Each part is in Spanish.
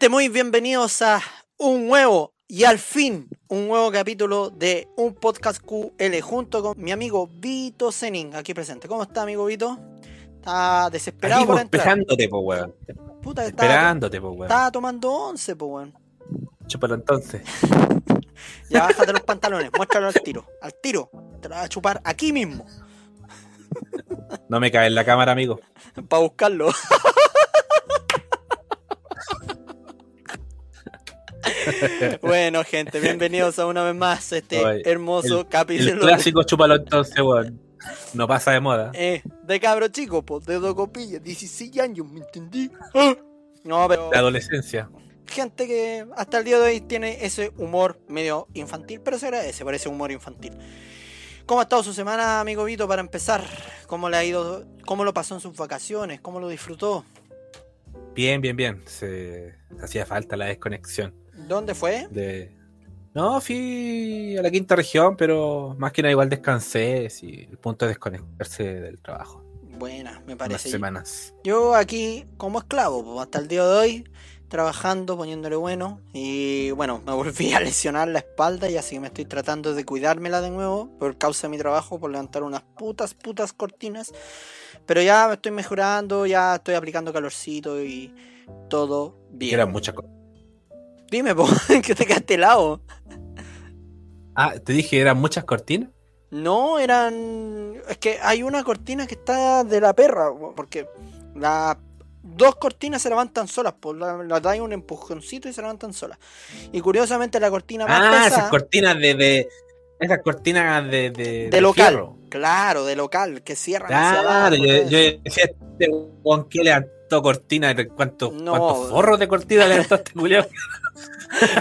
Gente, muy bienvenidos a un nuevo y al fin un nuevo capítulo de un podcast QL junto con mi amigo Vito Zenin, aquí presente. ¿Cómo está, amigo Vito? Está desesperado por entrar. esperándote, po, weón. Puta, que estaba, Esperándote, po, weón. estaba tomando once, pues, weón. Chúpalo entonces. Ya bájate los pantalones, muéstralo al tiro. Al tiro. Te lo vas a chupar aquí mismo. No me cae en la cámara, amigo. Para buscarlo. bueno, gente, bienvenidos a una vez más a este Oye, hermoso El capítulo clásico chúpalo entonces, weón. No pasa de moda. eh, de cabro chico, pues, de dos copillas, 16 años, ¿me entendí? Ah. No, pero La adolescencia. gente que hasta el día de hoy tiene ese humor medio infantil, pero se agradece por ese humor infantil. ¿Cómo ha estado su semana, amigo Vito, para empezar? ¿Cómo le ha ido? ¿Cómo lo pasó en sus vacaciones? ¿Cómo lo disfrutó? Bien, bien, bien. Se hacía falta la desconexión. ¿Dónde fue? De... No, fui a la quinta región, pero más que nada igual descansé. Sí, el punto es desconectarse del trabajo. Buena, me Unas parece. semanas. Yo aquí como esclavo, hasta el día de hoy, trabajando, poniéndole bueno. Y bueno, me volví a lesionar la espalda y así que me estoy tratando de cuidármela de nuevo por causa de mi trabajo, por levantar unas putas, putas cortinas. Pero ya me estoy mejorando, ya estoy aplicando calorcito y todo bien. Eran muchas cosas. Dime, po, que te quedaste helado. Ah, te dije, eran muchas cortinas. No, eran. Es que hay una cortina que está de la perra, porque las dos cortinas se levantan solas, pues la, la un empujoncito y se levantan solas. Y curiosamente la cortina más Ah, esas cortinas de. de esas cortinas de. De, de local, fierro. claro, de local, que cierran hacia Claro, abajo. yo, eso. decía, este levantó cortina, ¿cuántos, No. cuántos forros de cortina levantó este culiao?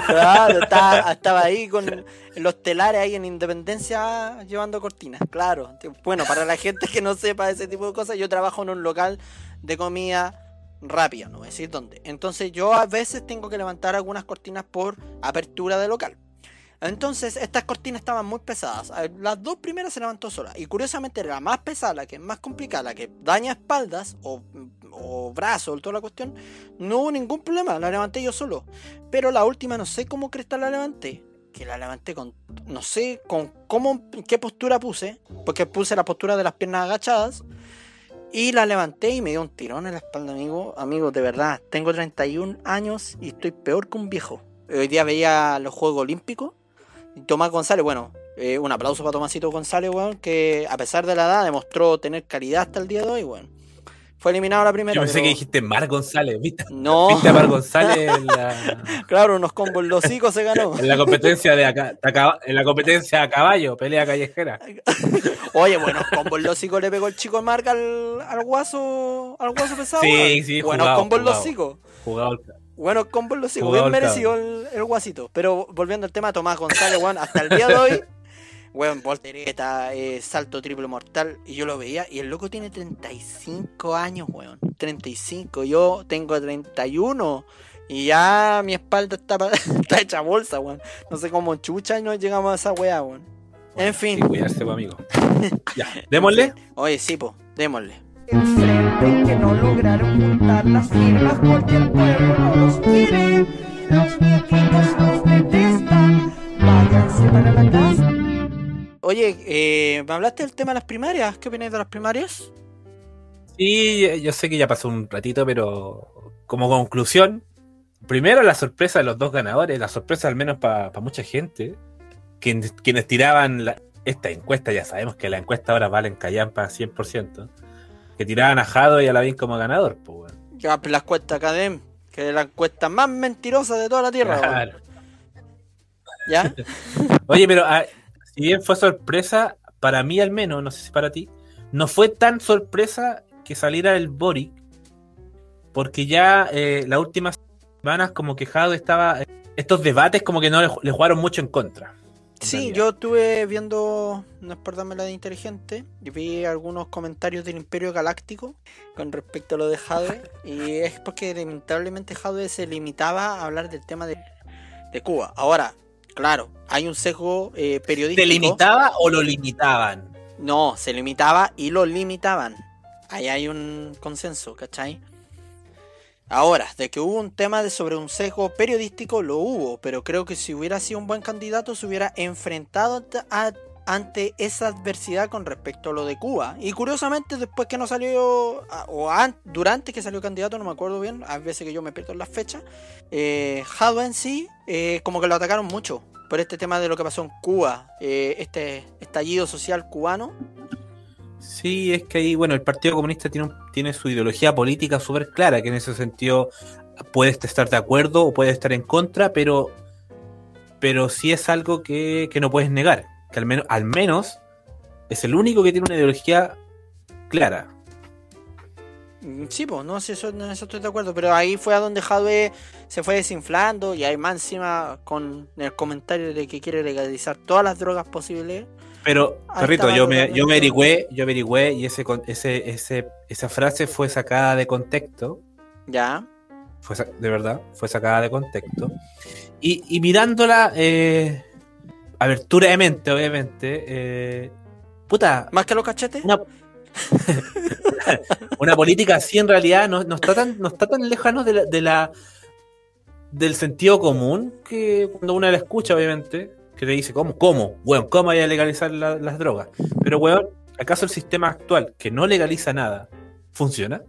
Claro, estaba, estaba ahí con los telares ahí en Independencia llevando cortinas, claro. Bueno, para la gente que no sepa ese tipo de cosas, yo trabajo en un local de comida rápida, no voy a decir dónde. Entonces yo a veces tengo que levantar algunas cortinas por apertura de local. Entonces estas cortinas estaban muy pesadas. Las dos primeras se levantó sola. Y curiosamente la más pesada, la que es más complicada, la que daña espaldas o, o brazos, toda la cuestión, no hubo ningún problema. La levanté yo solo. Pero la última no sé cómo cresta la levanté. Que la levanté con. No sé con cómo. qué postura puse. Porque puse la postura de las piernas agachadas. Y la levanté y me dio un tirón en la espalda, amigo. Amigo, de verdad. Tengo 31 años y estoy peor que un viejo. Hoy día veía los Juegos Olímpicos. Tomás González, bueno, eh, un aplauso para Tomasito González, weón. Que a pesar de la edad demostró tener calidad hasta el día de hoy, weón. Fue eliminado la primera. Yo pensé pero- que dijiste Mar González, ¿viste? No, ¿Viste a Mar González en la, claro, unos combos los hocico se ganó. en la competencia de acá, en la competencia a caballo, pelea callejera? Oye, bueno, combos los hocico le pegó el chico marca al, al guaso al guaso pesado. Sí, sí, Buenos jugado, combos los jugado. Combos los hocico. Jugado Bien merecido el, el guasito. Pero volviendo al tema, Tomás González, weón, hasta el día de hoy, weón, voltereta, eh, salto triple mortal. Y yo lo veía y el loco tiene 35 años, weón. 35. Yo tengo 31. Y ya mi espalda está, está hecha bolsa, weón. No sé cómo chucha y no llegamos a esa weá, weón. En fin. Sí, cuidarse, pues, amigo. Ya, démosle. Oye, sí, po, démosle. Que no lograron juntar las firmas porque el pueblo no los quiere. Los viejitos los detestan. Váyanse para la casa. Oye, eh, me hablaste del tema de las primarias. ¿Qué opinas de las primarias? Sí, yo sé que ya pasó un ratito, pero como conclusión, primero la sorpresa de los dos ganadores, la sorpresa al menos para mucha gente, quienes, quienes tiraban la- esta encuesta, ya sabemos que la encuesta ahora vale en Callampa 100%, que tiraban a Jado y a Lavín como ganador. Pues, bueno. Ya, pues, la encuesta Academ, que es la encuesta más mentirosa de toda la tierra. weón. Claro. ¿Ya? Oye, pero ah, si bien fue sorpresa, para mí al menos, no sé si para ti, no fue tan sorpresa que saliera el Boric, porque ya eh, las últimas semanas como que Jado estaba... Estos debates como que no le, le jugaron mucho en contra. Sí, realidad. yo estuve viendo, no es por darme la de inteligente, y vi algunos comentarios del Imperio Galáctico con respecto a lo de Jade, y es porque lamentablemente Jade se limitaba a hablar del tema de, de Cuba. Ahora, claro, hay un sesgo eh, periodístico. ¿Te limitaba o lo limitaban? No, se limitaba y lo limitaban. Ahí hay un consenso, ¿cachai? Ahora, de que hubo un tema de sobre un sesgo periodístico, lo hubo, pero creo que si hubiera sido un buen candidato, se hubiera enfrentado a- ante esa adversidad con respecto a lo de Cuba. Y curiosamente, después que no salió, o an- durante que salió candidato, no me acuerdo bien, a veces que yo me pierdo en las fechas, eh, en sí, eh, como que lo atacaron mucho por este tema de lo que pasó en Cuba, eh, este estallido social cubano. Sí, es que ahí, bueno, el Partido Comunista tiene, tiene su ideología política súper clara, que en ese sentido puedes estar de acuerdo o puedes estar en contra, pero, pero sí es algo que, no puedes negar, que al menos, al menos es el único que tiene una ideología clara. Mm, Sí, pues, no en eso estoy de acuerdo, pero ahí fue a donde Jadwe se fue desinflando y ahí más encima con el comentario de que quiere legalizar todas las drogas posibles. Pero, perrito, yo me, yo averigüé, yo averigüé y ese, con- ese, ese, esa frase fue sacada de contexto. Ya, fue de verdad, fue sacada de contexto. Y, y mirándola, eh, abertura de mente, obviamente, eh, puta, más que los cachetes. una, una política así en realidad no, no está tan, no está tan lejano de la, de la- del sentido común que cuando uno la escucha, obviamente, que te dice, ¿cómo? ¿Cómo? Bueno, ¿cómo hay a legalizar la- las drogas? Pero, weón, ¿acaso el sistema actual, que no legaliza nada, funciona?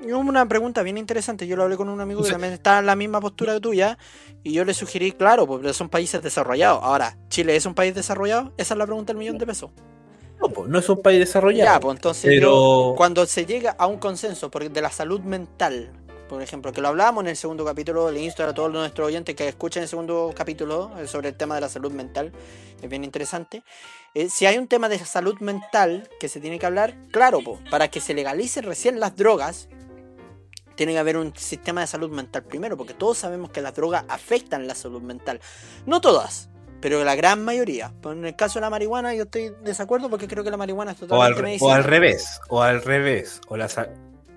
Una pregunta bien interesante. Yo lo hablé con un amigo que también está en la misma postura que tuya. Y yo le sugerí, claro, porque son países desarrollados. Ahora, ¿Chile es un país desarrollado? Esa es la pregunta del millón de pesos. No, pues, no es un país desarrollado. Ya, pues entonces pero- yo- cuando se llega a un consenso de la salud mental, por ejemplo, que lo hablábamos en el segundo capítulo, le insto a todos nuestros oyentes que escuchen el segundo capítulo eh, sobre el tema de la salud mental, es bien interesante. Eh, si hay un tema de salud mental que se tiene que hablar, claro, po, para que se legalicen recién las drogas, tiene que haber un sistema de salud mental primero, porque todos sabemos que las drogas afectan la salud mental. No todas, pero la gran mayoría. Pues en el caso de la marihuana yo estoy de desacuerdo porque creo que la marihuana es O al, totalmente o al revés, o al revés, o la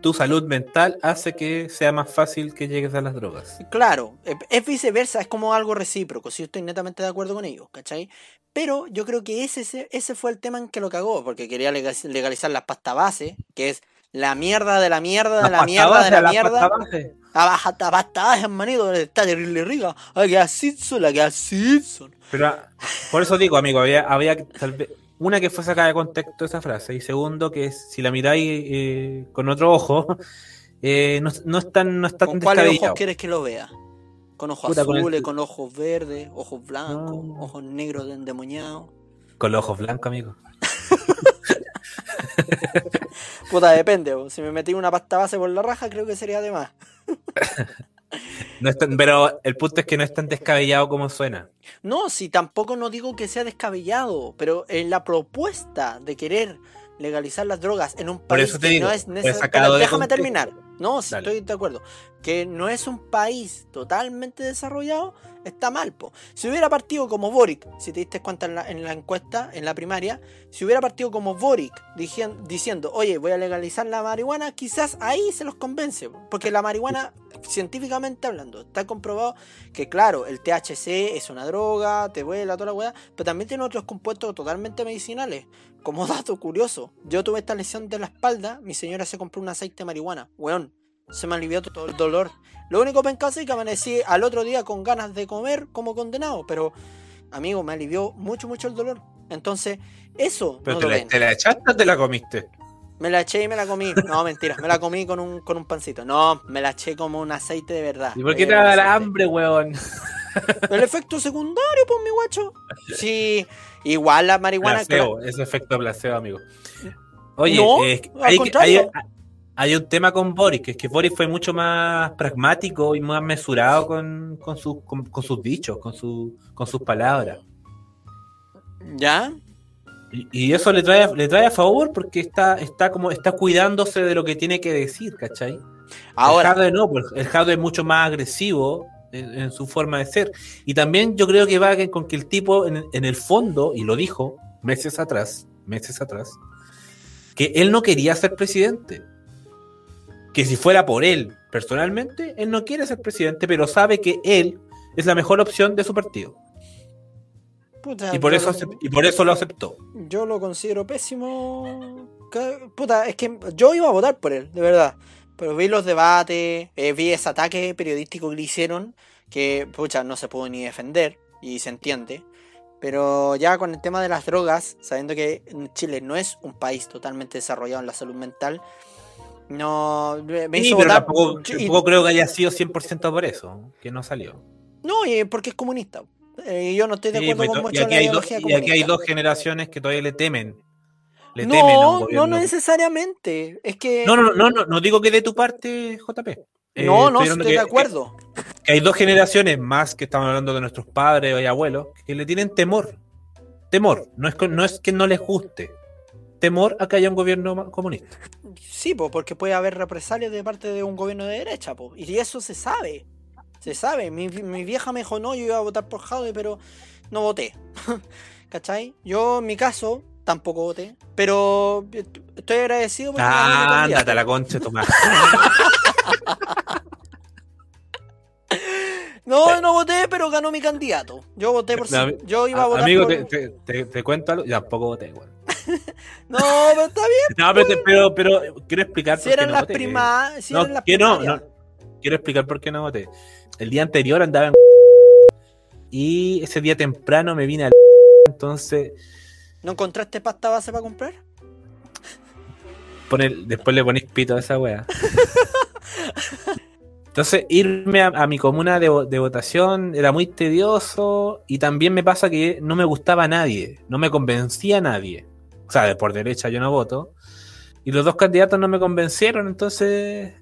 tu salud mental hace que sea más fácil que llegues a las drogas. Claro, eh, es viceversa, es como algo recíproco, si yo estoy netamente de acuerdo con ellos, ¿cachai? Pero yo creo que ese, ese, fue el tema en que lo cagó, porque quería lega- legalizar la pasta base, que es la mierda de la mierda de la, mierda de la, mierda. La pasta hermanito, está terrible rica. Hay que así son, la que son. Pero ah, por eso digo, amigo, había, había que- tal vez, una que fue sacada de contexto esa frase, y segundo que si la miráis eh, con otro ojo, eh, no, no es tan, no es tan ¿Con cuáles ojos quieres que lo vea? ¿Con ojos Puta, con el- azules, con ojos verdes, ojos blancos, No. ojos negros de endemoniados? Con los ojos blancos, amigo. Puta, depende, si me metí una pasta base por la raja creo que sería de más. No es tan- pero el punto es que no es tan descabellado como suena. No, si tampoco no digo que sea descabellado, pero en la propuesta de querer legalizar las drogas en un país que digo, no es necesario. Déjame contexto. terminar. No, Dale. estoy de acuerdo. Que no es un país totalmente desarrollado, está mal, po. Si hubiera partido como Boric, si te diste cuenta en la, en la encuesta, en la primaria, si hubiera partido como Boric dicien- diciendo, oye, voy a legalizar la marihuana, quizás ahí se los convence. po. Porque la marihuana, científicamente hablando, está comprobado que, claro, el THC es una droga, te vuela, toda la weá, pero también tiene otros compuestos totalmente medicinales. Como dato curioso, yo tuve esta lesión de la espalda, mi señora se compró un aceite de marihuana, weón, se me alivió todo el dolor. Lo único pensado es que amanecí al otro día con ganas de comer como condenado, pero amigo, me alivió mucho, mucho el dolor. Entonces, eso Pero no te, lo la, te la echaste o te la comiste. Me la eché y me la comí. No, mentira, me la comí con un, con un pancito. No, me la eché como un aceite de verdad. ¿Y por qué Era te da la hambre, weón? El efecto secundario, pues, mi guacho. Sí, igual la marihuana. Placebo, ese efecto placebo, amigo. Oye, No, eh, al hay, contrario. hay- hay un tema con Boris, que es que Boris fue mucho más pragmático y más mesurado con, con, sus- con- con sus dichos, con, su, con sus palabras. ¿Ya? Y, y eso le trae, le trae a favor porque está, está como está cuidándose de lo que tiene que decir, ¿cachai? El Ahora, Jadwe no, pues, el Jadwe es mucho más agresivo en, en su forma de ser. Y también yo creo que va con que el tipo, en, en el fondo, y lo dijo meses atrás, meses atrás, que él no quería ser presidente. Que si fuera por él personalmente, él no quiere ser presidente, pero sabe que él es la mejor opción de su partido. puta, Y por eso, lo- y por eso lo aceptó. Yo lo considero pésimo. Puta, es que yo iba a votar por él, de verdad. pero vi los debates, eh, vi ese ataque periodístico que le hicieron, que, pucha, no se pudo ni defender, y se entiende. Pero ya con el tema de las drogas, sabiendo que Chile no es un país totalmente desarrollado en la salud mental, no me Sí, hizo pero votar- tampoco, y- tampoco creo que haya sido 100% por eso, que no salió. No, y porque es comunista. Eh, yo no estoy de acuerdo pues, con y mucho en aquí la hay dos, y aquí hay dos generaciones que todavía le temen. Le temen a un No, no, gobierno. no necesariamente. Es que. No, no, no, no, no digo que de tu parte, JP. Eh, no, no, estoy de acuerdo. Que, que hay dos generaciones más que estamos hablando de nuestros padres y abuelos que le tienen temor. Temor. No es, no es que no les guste. Temor a que haya un gobierno comunista. Sí, po, porque puede haber represalias de parte de un gobierno de derecha, po. y eso se sabe. Se sabe. Mi, mi vieja me dijo, no, yo iba a votar por Jaude, pero no voté. ¿Cachai? Yo, en mi caso, tampoco voté, pero estoy agradecido porque Ah, ándate a la concha, Tomás. No, no voté, pero ganó mi candidato. Yo voté por No, sí. Yo iba a votar Amigo, por... te, te, te- cuento algo. Ya, tampoco voté, weón. No, pero está bien. No, pero, te- pero, pero quiero explicar Si por qué eran no las voté. primas... Si No, eran las que no, primarias. no. Quiero explicar por qué no voté. El día anterior andaba en y ese día temprano me vine al entonces ¿No encontraste pasta base para comprar? pone- después le ponéis pito a esa wea. Entonces, irme a, a mi comuna de, de votación era muy tedioso y también me pasa que no me gustaba a nadie, no me convencía a nadie. O sea, de por derecha yo no voto. Y los dos candidatos no me convencieron, entonces,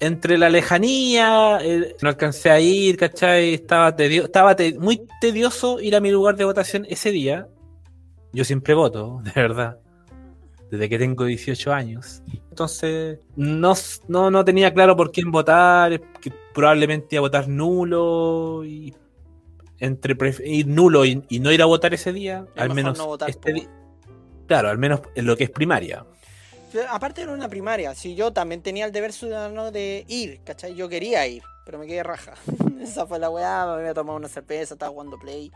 entre la lejanía, el- no alcancé a ir, ¿cachai? Estaba, tedio- estaba te- muy tedioso ir a mi lugar de votación ese día. Yo siempre voto, de verdad desde que tengo 18 años. Entonces, no, no, no tenía claro por quién votar, que probablemente iba a votar nulo y entre ir nulo y, y no ir a votar ese día, Es al menos no votar, este Claro, al menos en lo que es primaria. Aparte era una primaria, si yo también tenía el deber ciudadano de ir, ¿cachai? Yo quería ir, pero me quedé raja. Esa fue la weá, me había tomado una cerveza, estaba jugando play.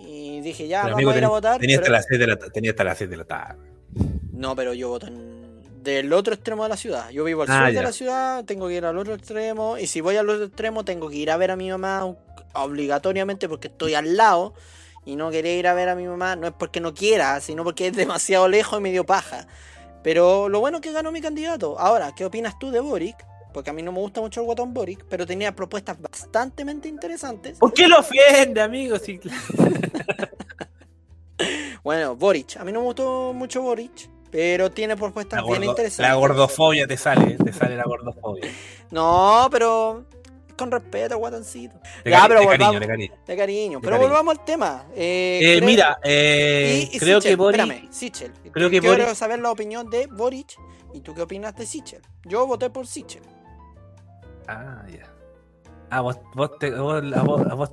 Y dije, ya, Pero, vamos amigo, a ir a votar. tenía, pero- hasta las 6 de la, tenía hasta las 6 de la tarde. No, pero yo voto en... del otro extremo de la ciudad. Yo vivo al Ah, sur ya. de la ciudad, tengo que ir al otro extremo. Y si voy al otro extremo, tengo que ir a ver a mi mamá obligatoriamente porque estoy al lado. Y no quería ir a ver a mi mamá, no es porque no quiera, sino porque es demasiado lejos y medio paja. Pero lo bueno es que ganó mi candidato. Ahora, ¿qué opinas tú de Boric? Porque a mí no me gusta mucho el guatón Boric, pero tenía propuestas bastante interesantes. ¿Por qué lo ofiende, amigo? Sí, Bueno, Boric, a mí no me gustó mucho Boric, pero tiene propuestas bien interesantes. la gordofobia te sale, te sale la gordofobia. No, pero con respeto, guatoncito. De, Ya, pero de cariño, volvamos- de cariño. De cariño. Pero cariño. volvamos al tema. Eh, Eh, creo- mira, eh, y- y creo Sichel, que Boris... Espérame, Sichel. creo que Quiero Boric- saber la opinión de Boric. ¿Y tú qué opinas de Sichel? Yo voté por Sichel. Ah, ya. Ah, vos, vos, te, vos, a vos, a vos-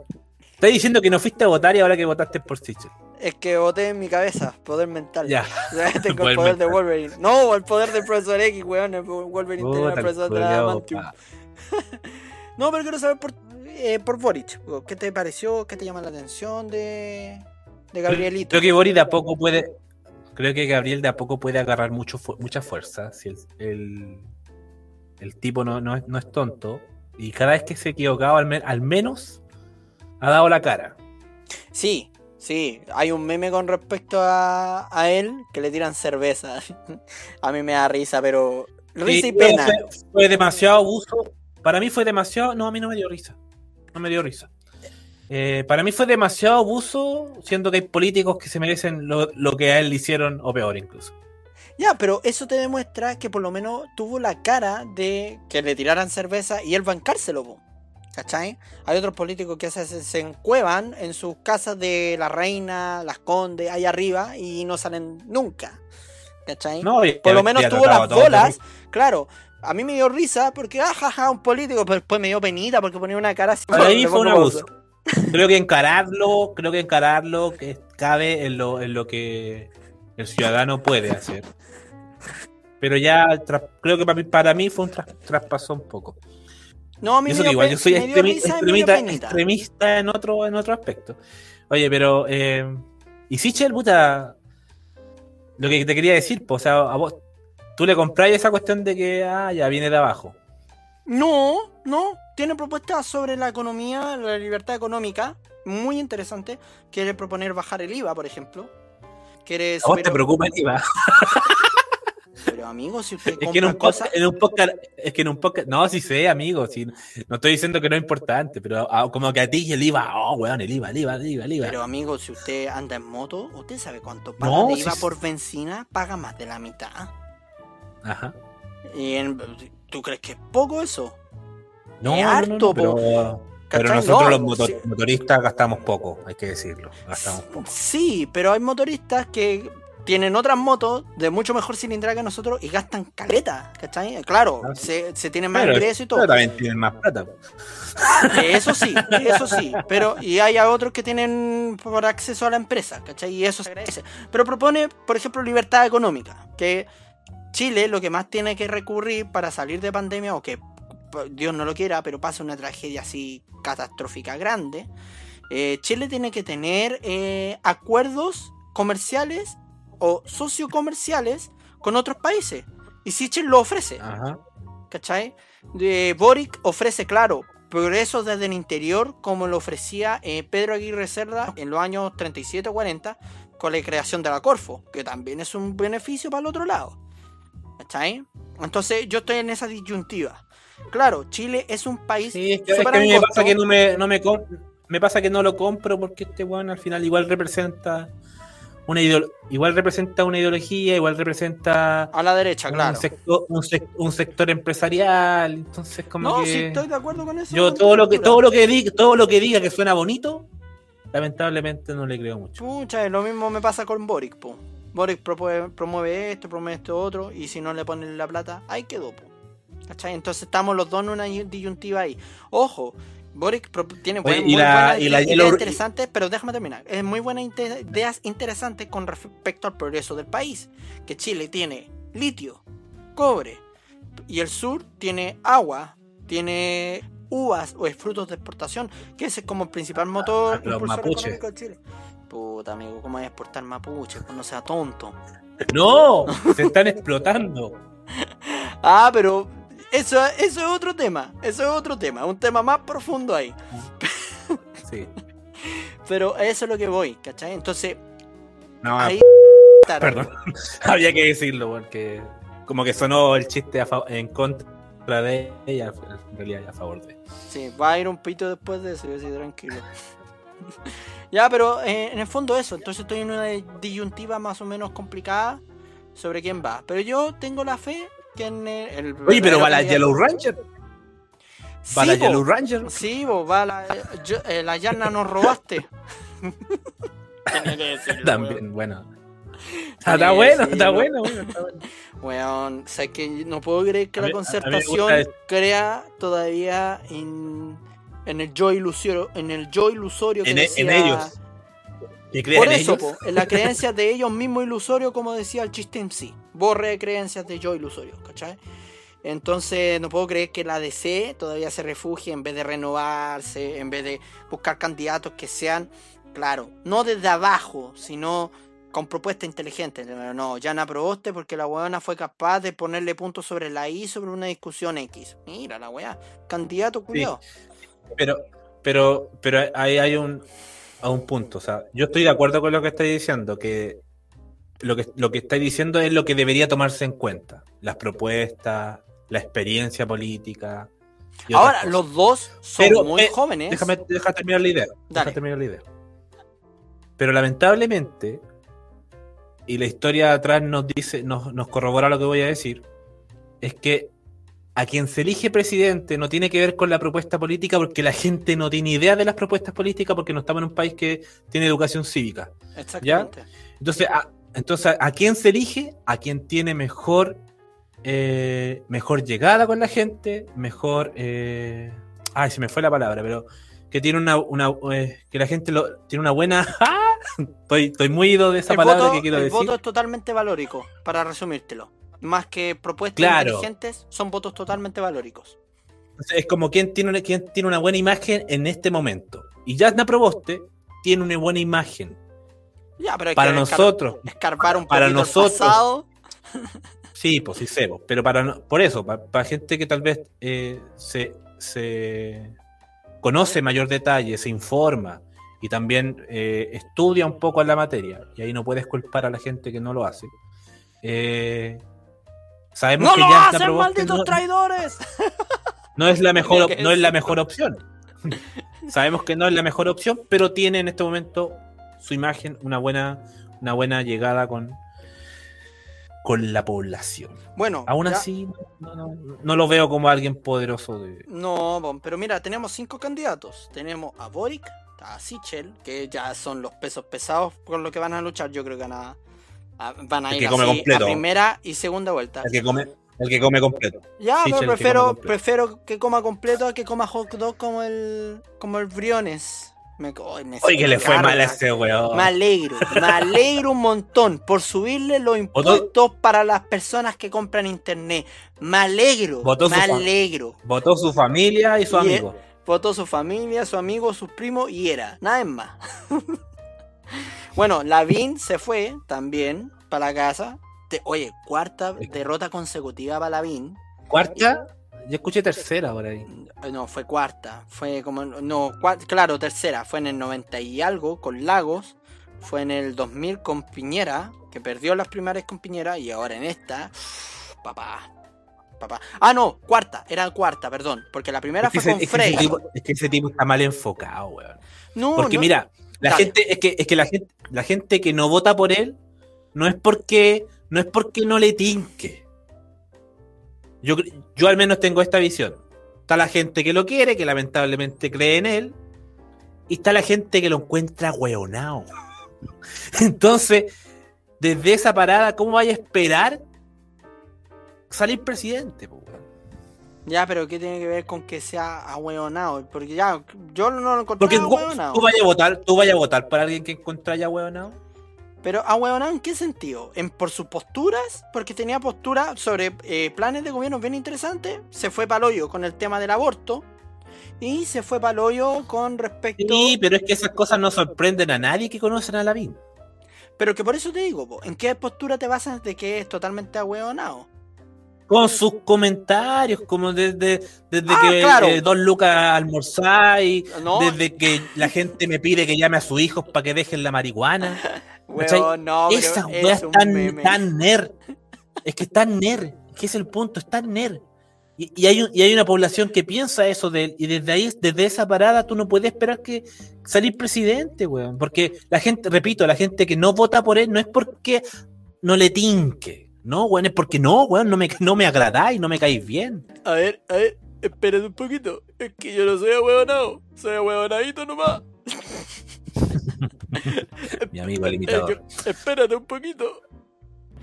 Estás diciendo que no fuiste a votar y ahora que votaste por Sichel. Es que voté en mi cabeza, poder mental. Ya. Sea, Tengo Poder el poder de. Wolverine. No, el poder del profesor X, weón. El Wolverine tiene el profesor de pa. No, pero quiero saber por, eh, por Boric. ¿Qué te pareció? ¿Qué te llama la atención de, de Gabrielito? Creo que Boris de a poco puede. Creo que Gabriel de a poco puede agarrar mucho, mucha fuerza. Si el, el, el tipo no, no, es, no es tonto. Y cada vez que se equivocaba, al, me- al menos ha dado la cara. Sí, sí. Hay un meme con respecto a, a él que le tiran cerveza. a mí me da risa, pero risa y Sí, pena. Fue, fue demasiado abuso. Para mí fue demasiado. No, a mí no me dio risa. No me dio risa. Eh, para mí fue demasiado abuso, siendo que hay políticos que se merecen lo, lo que a él le hicieron, o peor incluso. Ya, pero eso te demuestra que por lo menos tuvo la cara de que le tiraran cerveza y él bancárselo, po. ¿cachai? Hay otros políticos que se, se, encuevan en sus casas de la reina, las condes, ahí arriba y no salen nunca, ¿cachai? No, y- por lo menos tuvo las bolas, claro. A mí me dio risa porque, ah, jaja, un político, pero después me dio penita porque ponía una cara así. Para mí fue un abuso. Creo que encararlo, creo que encararlo que cabe en lo, en lo que el ciudadano puede hacer. Pero ya creo que para mí, para mí fue un tras- traspaso un poco. No, a mí me dio que igual yo soy extremi- risa extremista, extremista en otro, en otro aspecto. Oye, pero eh, y Sichel, puta, lo que te quería decir, pues, o sea, a vos, tú le compráis esa cuestión de que ah, ya viene de abajo. No, no. Tiene propuestas sobre la economía, la libertad económica, muy interesante. Quiere proponer bajar el IVA, por ejemplo. Quiere ¿A vos te preocupa el IVA? Pero amigo, si usted Es que en un, cosas... en un podcast, es que en un podcast, no, sí sé, amigo, sí, no estoy diciendo que no es importante, pero ah, como que a ti el IVA, oh, weón, el IVA, el IVA, el IVA, el IVA. Pero amigo, si usted anda en moto, ¿usted sabe cuánto paga No, de IVA por benzina? Paga más de la mitad. Ajá. Y en- ¿Tú crees que es poco eso? No, Es no, no, harto, no, pero, pero nosotros No, los sí. motoristas gastamos poco, hay que decirlo, gastamos poco. Sí, pero hay motoristas que tienen otras motos de mucho mejor cilindrada que nosotros y gastan caleta, ¿cachai? Claro, Ah, sí. se, se tienen más ingresos y todo. pero también tienen más plata. Eso sí, eso sí. Pero, y hay a otros que tienen por acceso a la empresa, ¿cachai? Y eso se agradece. Pero propone, por ejemplo, libertad económica. Que Chile lo que más tiene que recurrir para salir de pandemia, o que Dios no lo quiera, pero pasa una tragedia así catastrófica grande. eh, Chile tiene que tener eh, acuerdos comerciales o sociocomerciales con otros países. Y Sichel lo ofrece. Ajá. ¿cachai? Boric ofrece, claro, progresos desde el interior, como lo ofrecía eh, Pedro Aguirre Cerda en los años 37 o 40, con la creación de la Corfo, que también es un beneficio para el otro lado. ¿Cachai? Entonces yo estoy en esa disyuntiva. Claro, Chile es un país Sí, es que, es que a mí me pasa que no me, no me, me pasa que no lo compro porque este weón al final igual representa una igual representa una ideología, igual representa a la derecha, un, claro. sector, un, sec- un sector empresarial, entonces como No, que sí, estoy de acuerdo con eso. yo todo lo que todo lo que diga, todo lo que diga que suena bonito, lamentablemente no le creo mucho. Pucha, lo mismo me pasa con Boric, po. Boric promueve, promueve esto, promueve esto otro, y si no le ponen la plata, ahí quedó, po. ¿Cachai? Entonces estamos los dos en una disyuntiva ahí. Ojo, Boric tiene Oye, buen- y muy la- buenas y la ideas interesantes, pero déjame terminar. Es muy buenas ideas interesantes con respecto al progreso del país. Que Chile tiene litio, cobre, y el sur tiene agua, tiene uvas o frutos de exportación, que ese es como el principal motor Ah, los impulsor económico de Chile. Puta amigo, ¿cómo vas a exportar mapuche? Pues no sea tonto. No, se están explotando. Ah, pero eso, eso es otro tema. Eso es otro tema. Un tema más profundo ahí. Sí. Pero eso es lo que voy, ¿cachai? Entonces, No, ahí. Perdón, había que decirlo porque como que sonó el chiste a en contra de ella, en realidad a favor de. Sí, va a ir un pito después de eso, yo sí, tranquilo. Ya, pero eh, en el fondo eso. Entonces estoy en una disyuntiva más o menos complicada sobre quién va. Pero yo tengo la fe que en el. el Oye, pero va la Yellow Ranger, va Sí, la. Yellow Ranger. Sí, vos, va la. yo- eh, la llana nos robaste. Tenía que decirlo, weón. También, bueno. Está bueno, decirlo. está bueno, bueno, está bueno. Weón, o sea que no puedo creer que A la mí- concertación crea todavía en, en el yo ilusorio, en el yo ilusorio que En, e- decía- en ellos. ¿Y creen Por en eso, ellos? po, en las creencias de ellos mismos ilusorio, como decía el chiste en sí. Borre de creencias de yo ilusorio, ¿cachai? Entonces, no puedo creer que la DC todavía se refugie en vez de renovarse, en vez de buscar candidatos que sean, claro, no desde abajo, sino con propuestas inteligentes. No, Yana Proboste porque la weona fue capaz de ponerle puntos sobre la I sobre una discusión X. Mira la weá, candidato cuidado. Pero, pero, pero ahí hay un, a un punto. O sea, yo estoy de acuerdo con lo que estáis diciendo, que lo que lo que estáis diciendo es lo que debería tomarse en cuenta. Las propuestas, la experiencia política. Ahora, cosas. los dos son Pero, muy eh, jóvenes. Déjame, deja terminar la idea. Deja terminar la idea. Pero lamentablemente, y la historia de atrás nos dice, nos, nos corrobora lo que voy a decir, es que a quien se elige presidente no tiene que ver con la propuesta política porque la gente no tiene idea de las propuestas políticas porque no estamos en un país que tiene educación cívica. Exactamente. Entonces, a, entonces, ¿a quién se elige? A quien tiene mejor, eh, mejor llegada con la gente, mejor... eh, ay, se me fue la palabra, pero que tiene una... una eh, que la gente lo, tiene una buena... ¡Ah! estoy, estoy muy ido de esa el palabra voto, que quiero el decir. voto es totalmente valórico, para resumírtelo. Más que propuestas Claro. inteligentes, son votos totalmente valóricos. Entonces, es como quien tiene, una, quien tiene una buena imagen en este momento. Y Jasna Proboste tiene una buena imagen Ya, pero hay para que nosotros. escarbar un Para nosotros. el pasado. Sí, pues sí sé, pero para por eso, para, gente que tal vez eh, se, se conoce mayor detalle, se informa y también eh, estudia un poco en la materia, y ahí no puedes culpar a la gente que no lo hace. eh, sabemos ¡No que lo ya hacen, malditos no, traidores! no es la mejor, no es la mejor opción. Sabemos que no es la mejor opción, pero tiene en este momento su imagen una buena, una buena llegada con, con la población. Bueno, Aún ya- así, no, no- no lo veo como alguien poderoso de. No, pero mira, tenemos cinco candidatos. Tenemos a Boric, a Sichel, que ya son los pesos pesados con los que van a luchar. Yo creo que van a, a- van a El ir que come así completo. a primera y segunda vuelta. El que come, el que come completo. Ya, pero que prefiero, completo. prefiero que coma completo a que coma hot dog como el, como el Briones. Me, Oye, que le fue mal a ese weón. Me alegro, me alegro un montón por subirle los Votó- impuestos para las personas que compran internet. Me alegro, Votó me alegro. Votó su familia y su Y- amigo. Votó su familia, su amigo, sus primos y era, nada más. bueno, Lavín se fue también para la casa. Te- oye, cuarta derrota consecutiva para Lavín. Cuarta, yo escuché tercera por ahí. No, fue cuarta. Fue como. No, cua- claro, tercera. Fue en el 90 y algo con Lagos. Fue en el 2000 con Piñera, que perdió las primarias con Piñera. Y ahora en esta. Papá. Papá. Ah, no, cuarta. Era cuarta, perdón. Porque la primera Es que, fue ese, con es que ese Frey. tipo, es que ese tipo está mal enfocado, weón. No, Porque no, mira, la gente, es que, es que la gente, la gente que no vota por él, no es porque, no es porque no le tinque. Yo, yo al menos tengo esta visión. Está la gente que lo quiere, que lamentablemente cree en él, y está la gente que lo encuentra hueonao. Entonces, desde esa parada, ¿cómo vaya a esperar salir presidente? po? Ya, pero ¿qué tiene que ver con que sea ahueonado? Porque ya, yo no lo encontré Porque tú, ahueonado. tú vayas a votar, tú vayas a votar para alguien que encuentra ya hueonao. Pero ahueonado en qué sentido? ¿En por sus posturas? Porque tenía postura sobre eh, planes de gobierno bien interesantes. Se fue para hoyo con el tema del aborto. Y se fue para hoyo con respecto. Sí, pero es que esas cosas no sorprenden a nadie que conocen a Lavín. Pero que por eso te digo, ¿en qué postura te basas de que es totalmente ahueonado? Con sus comentarios, como desde, desde Ah, que claro. eh, Don Lucas almorzáis, No, desde que la gente me pide que llame a sus hijos para que dejen la marihuana. no, Esas es weas un tan, meme. tan nerd. Es que es tan nerd. Es que es el punto, es tan nerd. Y, y hay, un- y hay una población que piensa eso de él. Y desde ahí, desde esa parada, tú no puedes esperar que salir presidente, weón. Porque la gente, repito, la gente que no vota por él no es porque no le tinque. No, weón, es porque no, weón, no me, no me agradáis, no me caéis bien. A ver, a ver, espérate un poquito. Es que yo no soy ahueonado, soy ahueonadito nomás. Mi amigo el imitador. espérate un poquito.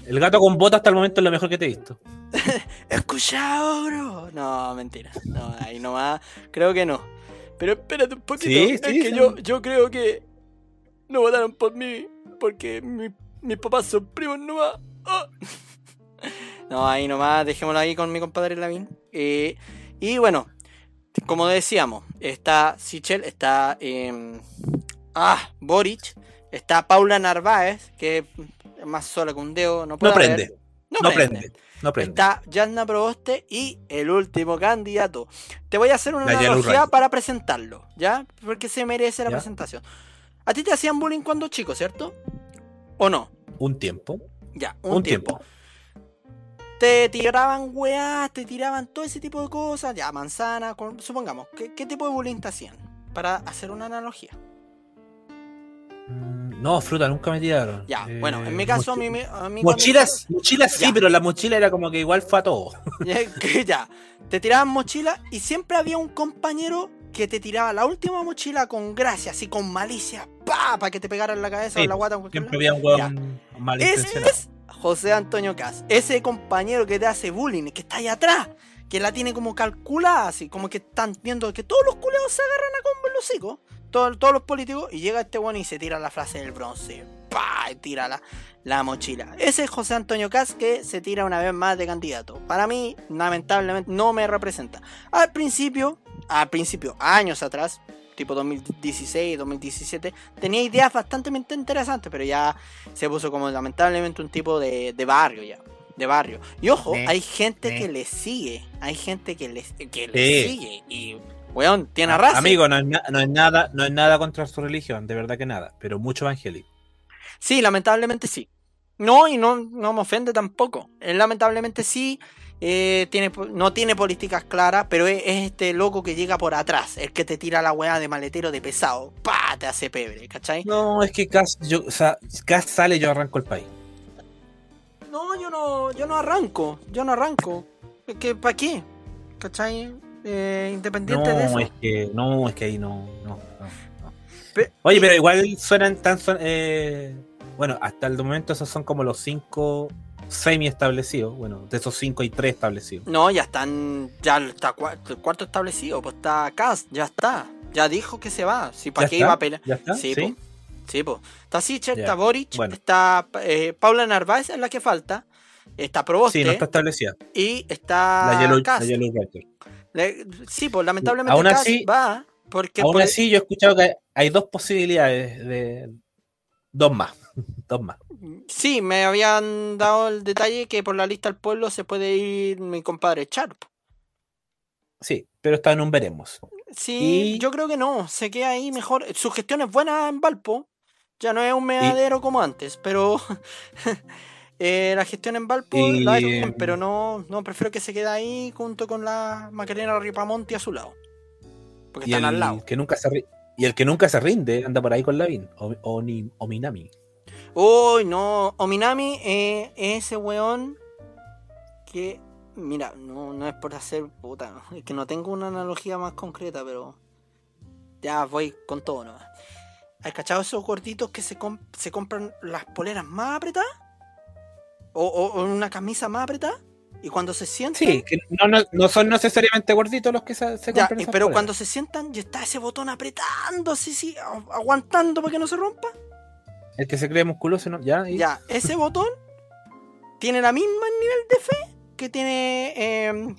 El gato con botas hasta el momento es lo mejor que te he visto. Escuchado, bro. No, mentira. No, ahí nomás. Creo que no. Pero espérate un poquito. Sí, es sí, que sí. yo, yo creo que no votaron por mí porque mi- mis papás son primos nomás. Ah. No, ahí nomás, dejémoslo ahí con mi compadre Lavín. Eh, y bueno, como decíamos, está Sichel, está em, ah, Boric, está Paula Narváez, que es más sola que un dedo, no No puede prende, haber. no prende, no prende. Está Yasna Proboste y el último candidato. Te voy a hacer una La analogía para presentarlo, ¿ya? Porque se merece la Ya. presentación. A ti te hacían bullying cuando chico, ¿cierto? ¿O no? Un tiempo, Ya, un, tiempo. Te tiraban weá, te tiraban todo ese tipo de cosas. Ya, manzana, con- supongamos. ¿qué, qué tipo de bullying te hacían? Para hacer una analogía. Mm, No, fruta, nunca me tiraron. Ya, Eh, bueno, en mi caso, a mí, a mí cuando- Mochilas, mochilas sí, Ya. pero la mochila era como que igual fue a todo. Ya, que ya, te tiraban mochila y siempre había un compañero que te tiraba la última mochila con gracia, así con malicia, pa, para que te pegaran la cabeza o Sí, la guata. Siempre había un Ya. weón mal Ese es José Antonio Cas, ese compañero que te hace bullying, que está ahí atrás, que la tiene como calculada, así como que están viendo que todos los culeos se agarran a combo en los hocicos, todos, todos los políticos, y llega este bueno y se tira la frase del bronce, pa, y tira la, la mochila. Ese es José Antonio Cas que se tira una vez más de candidato. Para mí, lamentablemente, no me representa. Al principio, al principio, años atrás, tipo 2016, 2017, tenía ideas bastante interesantes, pero ya se puso como lamentablemente un tipo de, de barrio ya. de barrio. Y ojo, Sí, hay gente sí. que le sigue, hay gente que le, que le Sí. sigue. Y, weón, tiene raza. Amigo, no es, no es nada, no es nada contra su religión, de verdad que nada, pero mucho evangélico. Sí, lamentablemente sí. No, y no, no me ofende tampoco. Él lamentablemente sí. Eh, tiene, no tiene políticas claras, pero es, es este loco que llega por atrás, el que te tira la weá de maletero de pesado, pa, te hace pebre, ¿cachai? No, es que Cas, yo, o sea, sale, yo arranco el país. No, yo no, yo no arranco, yo no arranco. Es que, ¿para qué? ¿Cachai? Eh, independiente de eso. No, es que, no, es que ahí no, no, no, no. Oye, pero igual suenan tan, eh, bueno, hasta el momento esos son como los cinco semi establecidos. Bueno, de esos cinco hay tres establecidos. No, ya están, ya está el cuarto establecido, pues está Cast, ya está. Ya dijo que se va, si para ¿Ya qué está? iba a pelear. ¿Ya está? Sí, ¿Sí? po. Sí, po. Está Sicher, está Boric, bueno. está eh, Paula Narváez, es la que falta. Está Proboste Sí, no está establecida. y está La Yellow, la. Le- sí, pues lamentablemente Aún así- va porque Aún por- así, yo he escuchado que hay dos posibilidades de. Dos más. Dos más. sí, me habían dado el detalle que por la lista del pueblo se puede ir mi compadre Sharp. Sí, pero está en un veremos. Sí, Y- yo creo que no, se queda ahí mejor. Su gestión es buena en Valpo, ya no es un meadero como antes, pero eh, la gestión en Valpo Y- la bien, pero no, no, prefiero que se quede ahí junto con la Macarena Ripamonti a su lado. Porque Y están al lado. que nunca se y el que nunca se rinde anda por ahí con Lavín. O, o Minami. Uy, no, Ominami eh, es ese weón que, mira, no, no es por hacer puta, es que no tengo una analogía más concreta, pero ya voy con todo nomás. ¿Has cachado esos gorditos que se, com- se compran las poleras más apretadas? O, o- o una camisa más apretada? Y cuando se sientan... Sí, que no, no, no son necesariamente gorditos los que se, se Ya, compran esas pero poleras. cuando se sientan y está ese botón apretando, así, sí, agu- aguantando para que no se rompa. El que se cree musculoso, ¿no? Ya, y- Ya, ese botón tiene la misma nivel de fe que tiene eh,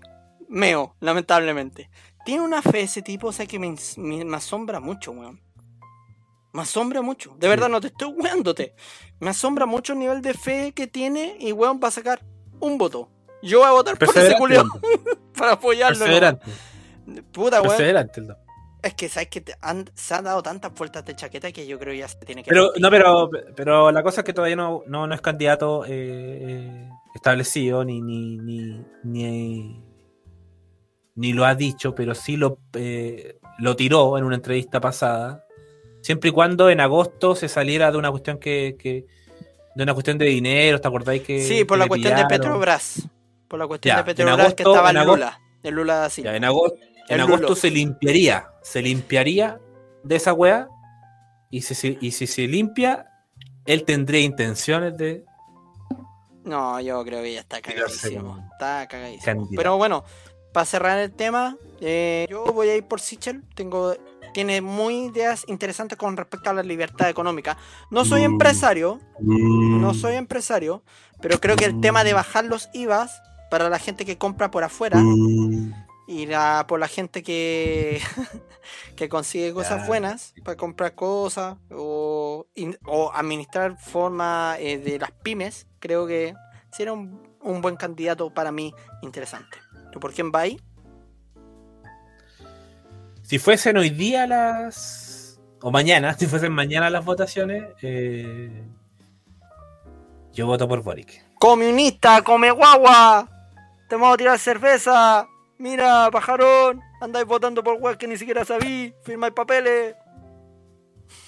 Meo, lamentablemente. Tiene una fe ese tipo, o sea que me, me- me asombra mucho, weón. Me asombra mucho. De verdad, no te estoy weándote. Me asombra mucho el nivel de fe que tiene y weón va a sacar un voto. Yo voy a votar por ese hombre. para apoyarlo. ¿no? Perseverante. Puta, weón. Perseverante. Es que sabes que han- se han dado tantas vueltas de chaqueta que yo creo ya se tiene que. Pero, no, pero, pero la cosa es que todavía no, no, no es candidato eh, eh, establecido, ni, ni, ni, ni, ni lo ha dicho, pero sí lo, eh, lo tiró en una entrevista pasada. Siempre y cuando en agosto se saliera de una cuestión que, que de una cuestión de dinero, ¿te acordáis que Sí, por que la cuestión de? Petrobras. Por la cuestión Ya, de en Petrobras que agosto- estaba en agosto- Lula. El Lula así. Ya, en agosto, en agosto Lulo. se limpiaría, se limpiaría de esa weá. Y si, si- y si se limpia, él tendría intenciones de No, yo creo que ya está cagadísimo. Está cagadísimo. candidato. Pero bueno, para cerrar el tema, eh, yo voy a ir por Sichel. Tengo, tiene muy ideas interesantes con respecto a la libertad económica. No soy Mm. empresario, no soy empresario, pero creo que el tema de bajar los IVAs para la gente que compra por afuera y la, por la gente que, que consigue cosas buenas para comprar cosas o, in- o administrar forma eh, de las pymes, creo que sería un, un buen candidato para mí interesante. ¿Tú por quién va ahí? Si fuesen hoy día las. O mañana, si fuesen mañana las votaciones, eh, yo voto por Boric. ¡Comunista, come guagua! ¡Te vamos a tirar cerveza! ¡Mira, pajarón! Andáis votando por web que ni siquiera sabí. Firmáis papeles.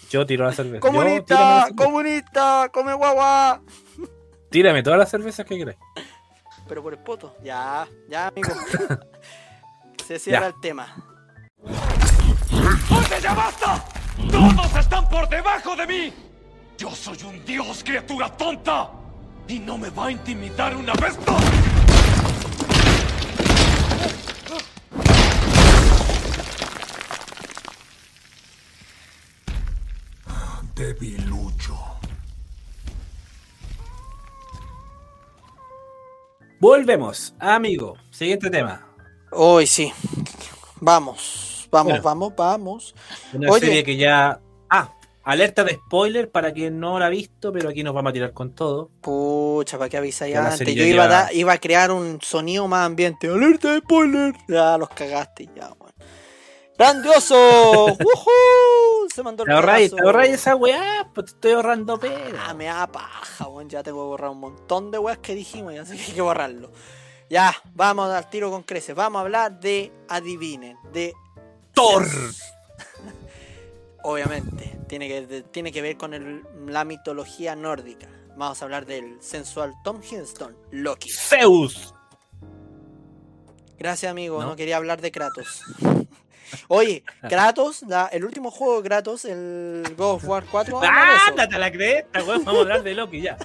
Yo tiro la cerveza. Yo, tírame, la ¡Comunista! cerveza. ¡Comunista! ¡Come guagua! Tírame todas las cervezas que queráis. Pero por el poto. Ya, ya, amigo. Se cierra Ya. el tema. ¡Oye, ya basta! ¡Todos están por debajo de mí! Yo soy un dios, criatura tonta. Y no me va a intimidar una vez más. Debilucho. Volvemos, amigo. Siguiente tema. Hoy sí. Vamos, vamos, Bueno. vamos, vamos. Una Oye. serie que ya. Ah, alerta de spoiler para quien no la ha visto, pero aquí nos vamos a tirar con todo. Pucha, ¿para qué avisáis antes? Yo ya iba a, dar- iba a crear un sonido más ambiente. ¡Alerta de spoiler! Ya los cagaste, ya, weón. ¡Grandioso! ¡Woohoo! Se mandó el Te ahorráis, te ahorráis esa weá, pues te estoy ahorrando Ah, pega. me da paja, weón. Ya tengo que borrar un montón de weas que dijimos, ya sé que hay que borrarlo. Ya, vamos al tiro con creces. Vamos a hablar de Adivinen, de Thor. Obviamente, tiene que, de- tiene que ver con el- la mitología nórdica. Vamos a hablar del sensual Tom Hiddleston, Loki. Zeus. Gracias, amigo. No, ¿No? quería hablar de Kratos. Oye, Kratos, la- el último juego de Kratos, el God of War 4. habla de ¡Ah, eso. ándate a la cresta, weón! Vamos a hablar de Loki ya.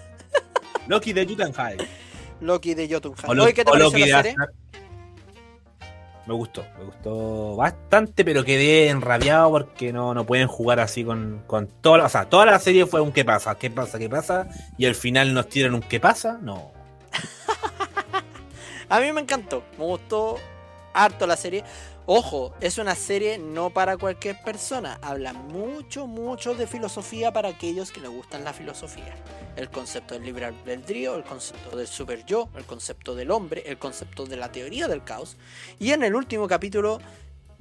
Loki de Jotunheim. Loki de Jotunheim. Oye, ¿qué te pareció Loki la serie? Me gustó, me gustó bastante, pero quedé enrabiado porque no, no pueden jugar así con, con toda la, o sea, toda la serie fue un qué pasa, qué pasa, qué pasa, y al final nos tiran un qué pasa, no. A mí me encantó, me gustó harto la serie. Ojo, es una serie no para cualquier persona. Habla mucho, mucho de filosofía para aquellos que les gustan la filosofía. El concepto del libre albedrío, el concepto del super yo, el concepto del hombre, el concepto de la teoría del caos. Y en el último capítulo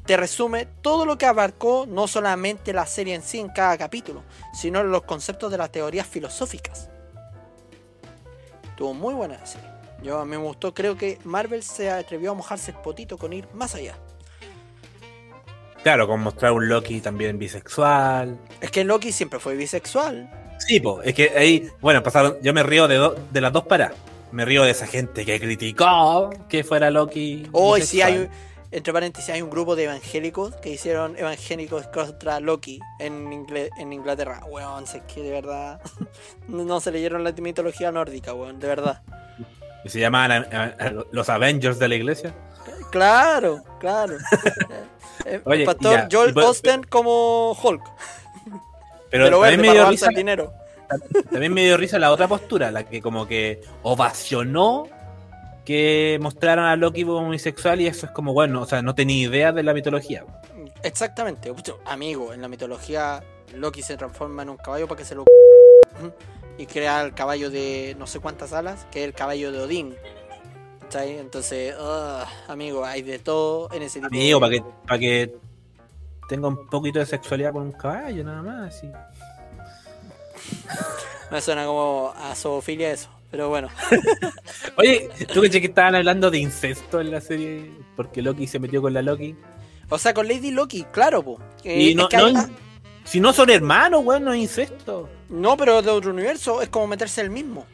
te resume todo lo que abarcó no solamente la serie en sí en cada capítulo, sino los conceptos de las teorías filosóficas. Estuvo muy buena serie. Yo me gustó, creo que Marvel se atrevió a mojarse el potito con ir más allá. Claro, con mostrar un Loki también bisexual. Es que Loki siempre fue bisexual. Sí, po, es que ahí, bueno, pasaron, yo me río de, do- de las dos paras. Me río de esa gente que criticó que fuera Loki. Hoy sí bisexual. hay, entre paréntesis, hay un grupo de evangélicos que hicieron evangélicos contra Loki en, en Inglaterra. Weón, sé que de verdad no no se leyeron la mitología nórdica, weón, de verdad. Y se llamaban a- a- a los Avengers de la iglesia. Claro, claro. Eh, Oye, el pastor ya, Joel y por- Austen como Hulk. Pero, Pero, también, me dio risa, el dinero. también me dio risa la otra postura, la que como que ovacionó que mostraron a Loki como bisexual y eso es como, bueno, o sea, no tenía idea de la mitología. Exactamente. Amigo, en la mitología Loki se transforma en un caballo para que se lo y crea el caballo de no sé cuántas alas, que es el caballo de Odín. ¿Cachai? Entonces, ugh, amigo, hay de todo en ese tipo Amigo, de- para que, para que tenga un poquito de sexualidad con un caballo, nada más. así. Me suena como a zoofilia eso, pero bueno. Oye, tú que que estaban hablando de incesto en la serie porque Loki se metió con la Loki. O sea, con Lady Loki, claro, po. Eh, y es no, que hay- no- si no son hermanos, weón, no es incesto. no, pero de otro universo es como meterse el mismo.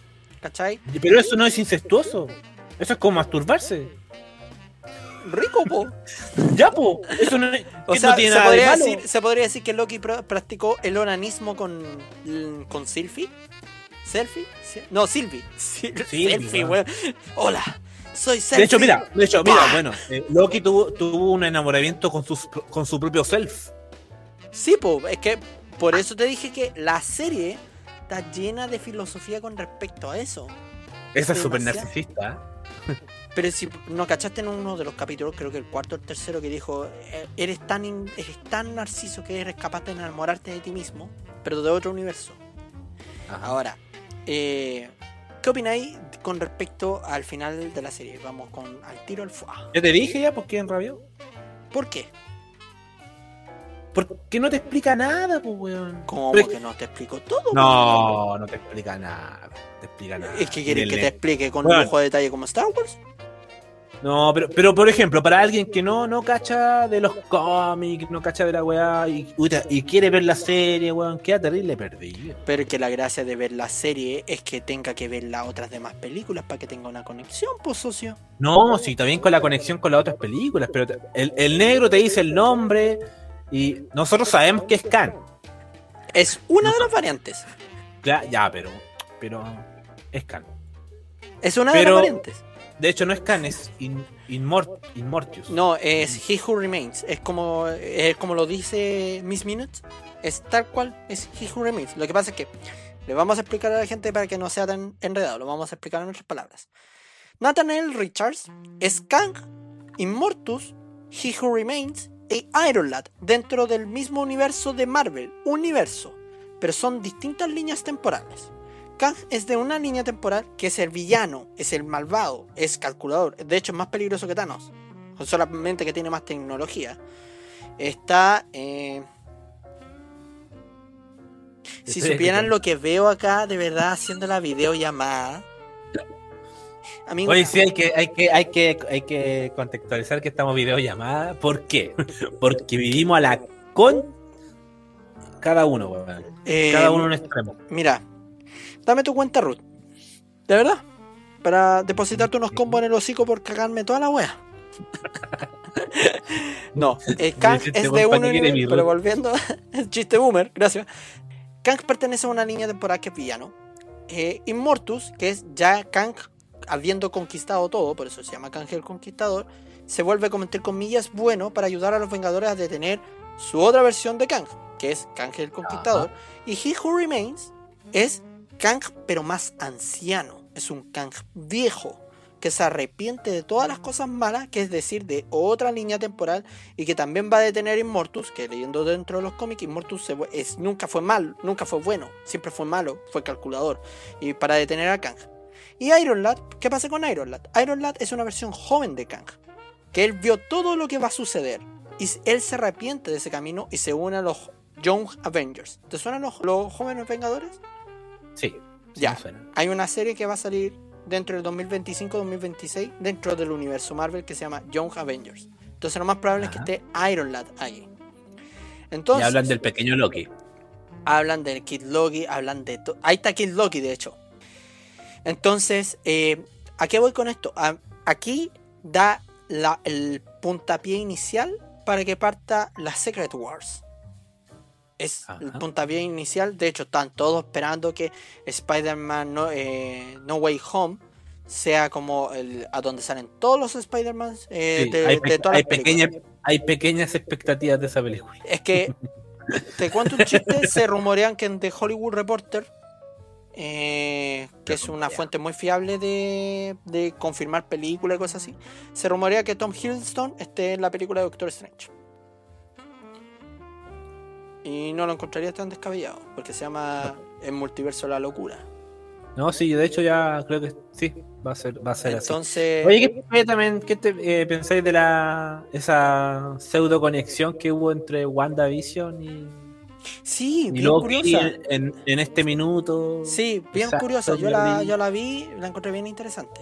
¿Cachai? Pero eso no es incestuoso. Eso es como masturbarse. Rico, po. Ya, po. Eso no, O sea, no tiene se, nada de podría malo. decir, se podría decir que Loki pra- practicó el onanismo con, con Sylvie. ¿Selfie? No, Sylvie. Sylvie, Selfie, weón. Hola, soy Selfie. De hecho, mira, de hecho, mira, bueno, eh, Loki tuvo, tuvo un enamoramiento con, sus, con su propio self. Sí, po, es que por eso te dije que la serie está llena de filosofía con respecto a eso. Esa es súper narcisista. Pero si no cachaste en uno de los capítulos, creo que el cuarto o el tercero, que dijo: eh, Eres tan, in- eres tan narciso que eres capaz de enamorarte de ti mismo, pero de otro universo. Ajá. Ahora, eh, ¿qué opináis con respecto al final de la serie? Vamos con al tiro al fuá. Ya te dije ya, ¿por qué enrabió? ¿Por qué? Porque no te explica nada, pues, weón. Como Pero- que no te explico todo. No, no te explica nada. Te explica nada. Es que quieres que te explique con Bueno. lujo de detalle como Star Wars. No, pero, pero por ejemplo, para alguien que no, no cacha de los cómics, no cacha de la weá y, quiere ver la serie, weón, queda terrible perdido. Pero que la gracia de ver la serie es que tenga que ver las otras demás películas para que tenga una conexión, pues socio. No, sí, también con la conexión con las otras películas, pero te- el, el negro te dice el nombre y nosotros sabemos que es Khan. Es una de las variantes. Ya, ya, pero, pero es Khan. Es una de las variantes. De hecho, no es Khan, es In- Inmort- Inmortius. No, es He Who Remains. Es como, es como lo dice Miss Minutes. Es tal cual, es He Who Remains. Lo que pasa es que le vamos a explicar a la gente para que no sea tan enredado. Lo vamos a explicar en nuestras palabras. Nathaniel Richards es Kang, Immortus, He Who Remains e Iron Lad dentro del mismo universo de Marvel. Universo. pero son distintas líneas temporales. Kang es de una línea temporal que es el villano, es el malvado, es calculador. De hecho, es más peligroso que Thanos. Solamente que tiene más tecnología. Está. eh, Si supieran lo que veo acá, de verdad, haciendo la videollamada. Amigo, Oye, sí, hay que, hay que, hay que, hay que contextualizar que estamos videollamada. ¿Por qué? Porque vivimos a la con cada uno, weón. eh, Cada uno en extremo. Mira, dame tu cuenta, Ruth. De verdad. Para depositarte unos combos en el hocico por cagarme toda la wea. no, eh, Kang es de uno. paquete, mi Pero volviendo, el chiste boomer, gracias. Kang pertenece a una línea temporal que es villano. Eh, Immortus, que es ya Kang habiendo conquistado todo, por eso se llama Kang el Conquistador, se vuelve, como entre comillas, bueno para ayudar a los Vengadores a detener su otra versión de Kang, que es Kang el Conquistador. Y He Who Remains es Kang, pero más anciano. Es un Kang viejo que se arrepiente de todas las cosas malas, que es decir, de otra línea temporal, y que también va a detener a Immortus, que leyendo dentro de los cómics, Immortus se es, nunca fue mal, nunca fue bueno, siempre fue malo, fue calculador, y para detener a Kang. Y Iron Lad, ¿qué pasa con Iron Lad? Iron Lad es una versión joven de Kang, que él vio todo lo que va a suceder, y él se arrepiente de ese camino y se une a los Young Avengers. ¿Te suenan los, los jóvenes Vengadores? Sí. sí Ya. Hay una serie que va a salir dentro del 2025-2026 dentro del universo Marvel que se llama Young Avengers. Entonces lo más probable Ajá. es que esté Iron Lad ahí. Y Entonces hablan del pequeño Loki. hablan del Kid Loki, hablan de... Ahí está Kid Loki, de hecho. Entonces, eh, ¿a qué voy con esto? A- aquí da la- el puntapié inicial para que parta la Secret Wars. Es el puntapié inicial. De hecho, están todos esperando que Spider-Man no, eh, no Way Home sea como el, a donde salen todos los Spider-Man eh, Sí, de, hay, de pe- todas hay las películas. pequeñas, hay pequeñas expectativas de esa película. Es que te cuento un chiste, se rumorean que en The Hollywood Reporter, eh, que es una fuente muy fiable de, de confirmar películas y cosas así, se rumorea que Tom Hiddleston esté en la película de Doctor Strange. Y no lo encontraría tan descabellado, porque se llama El multiverso de la locura. No, sí, de hecho ya creo que sí, va a ser, va a ser así. Entonces, Oye, ¿qué, qué también, ¿qué te, eh, pensáis de la esa pseudo conexión que hubo entre WandaVision y, sí, y bien curiosa. en, en este minuto? Sí, bien Exacto, curiosa. Yo la, vi. yo la vi, la encontré bien interesante.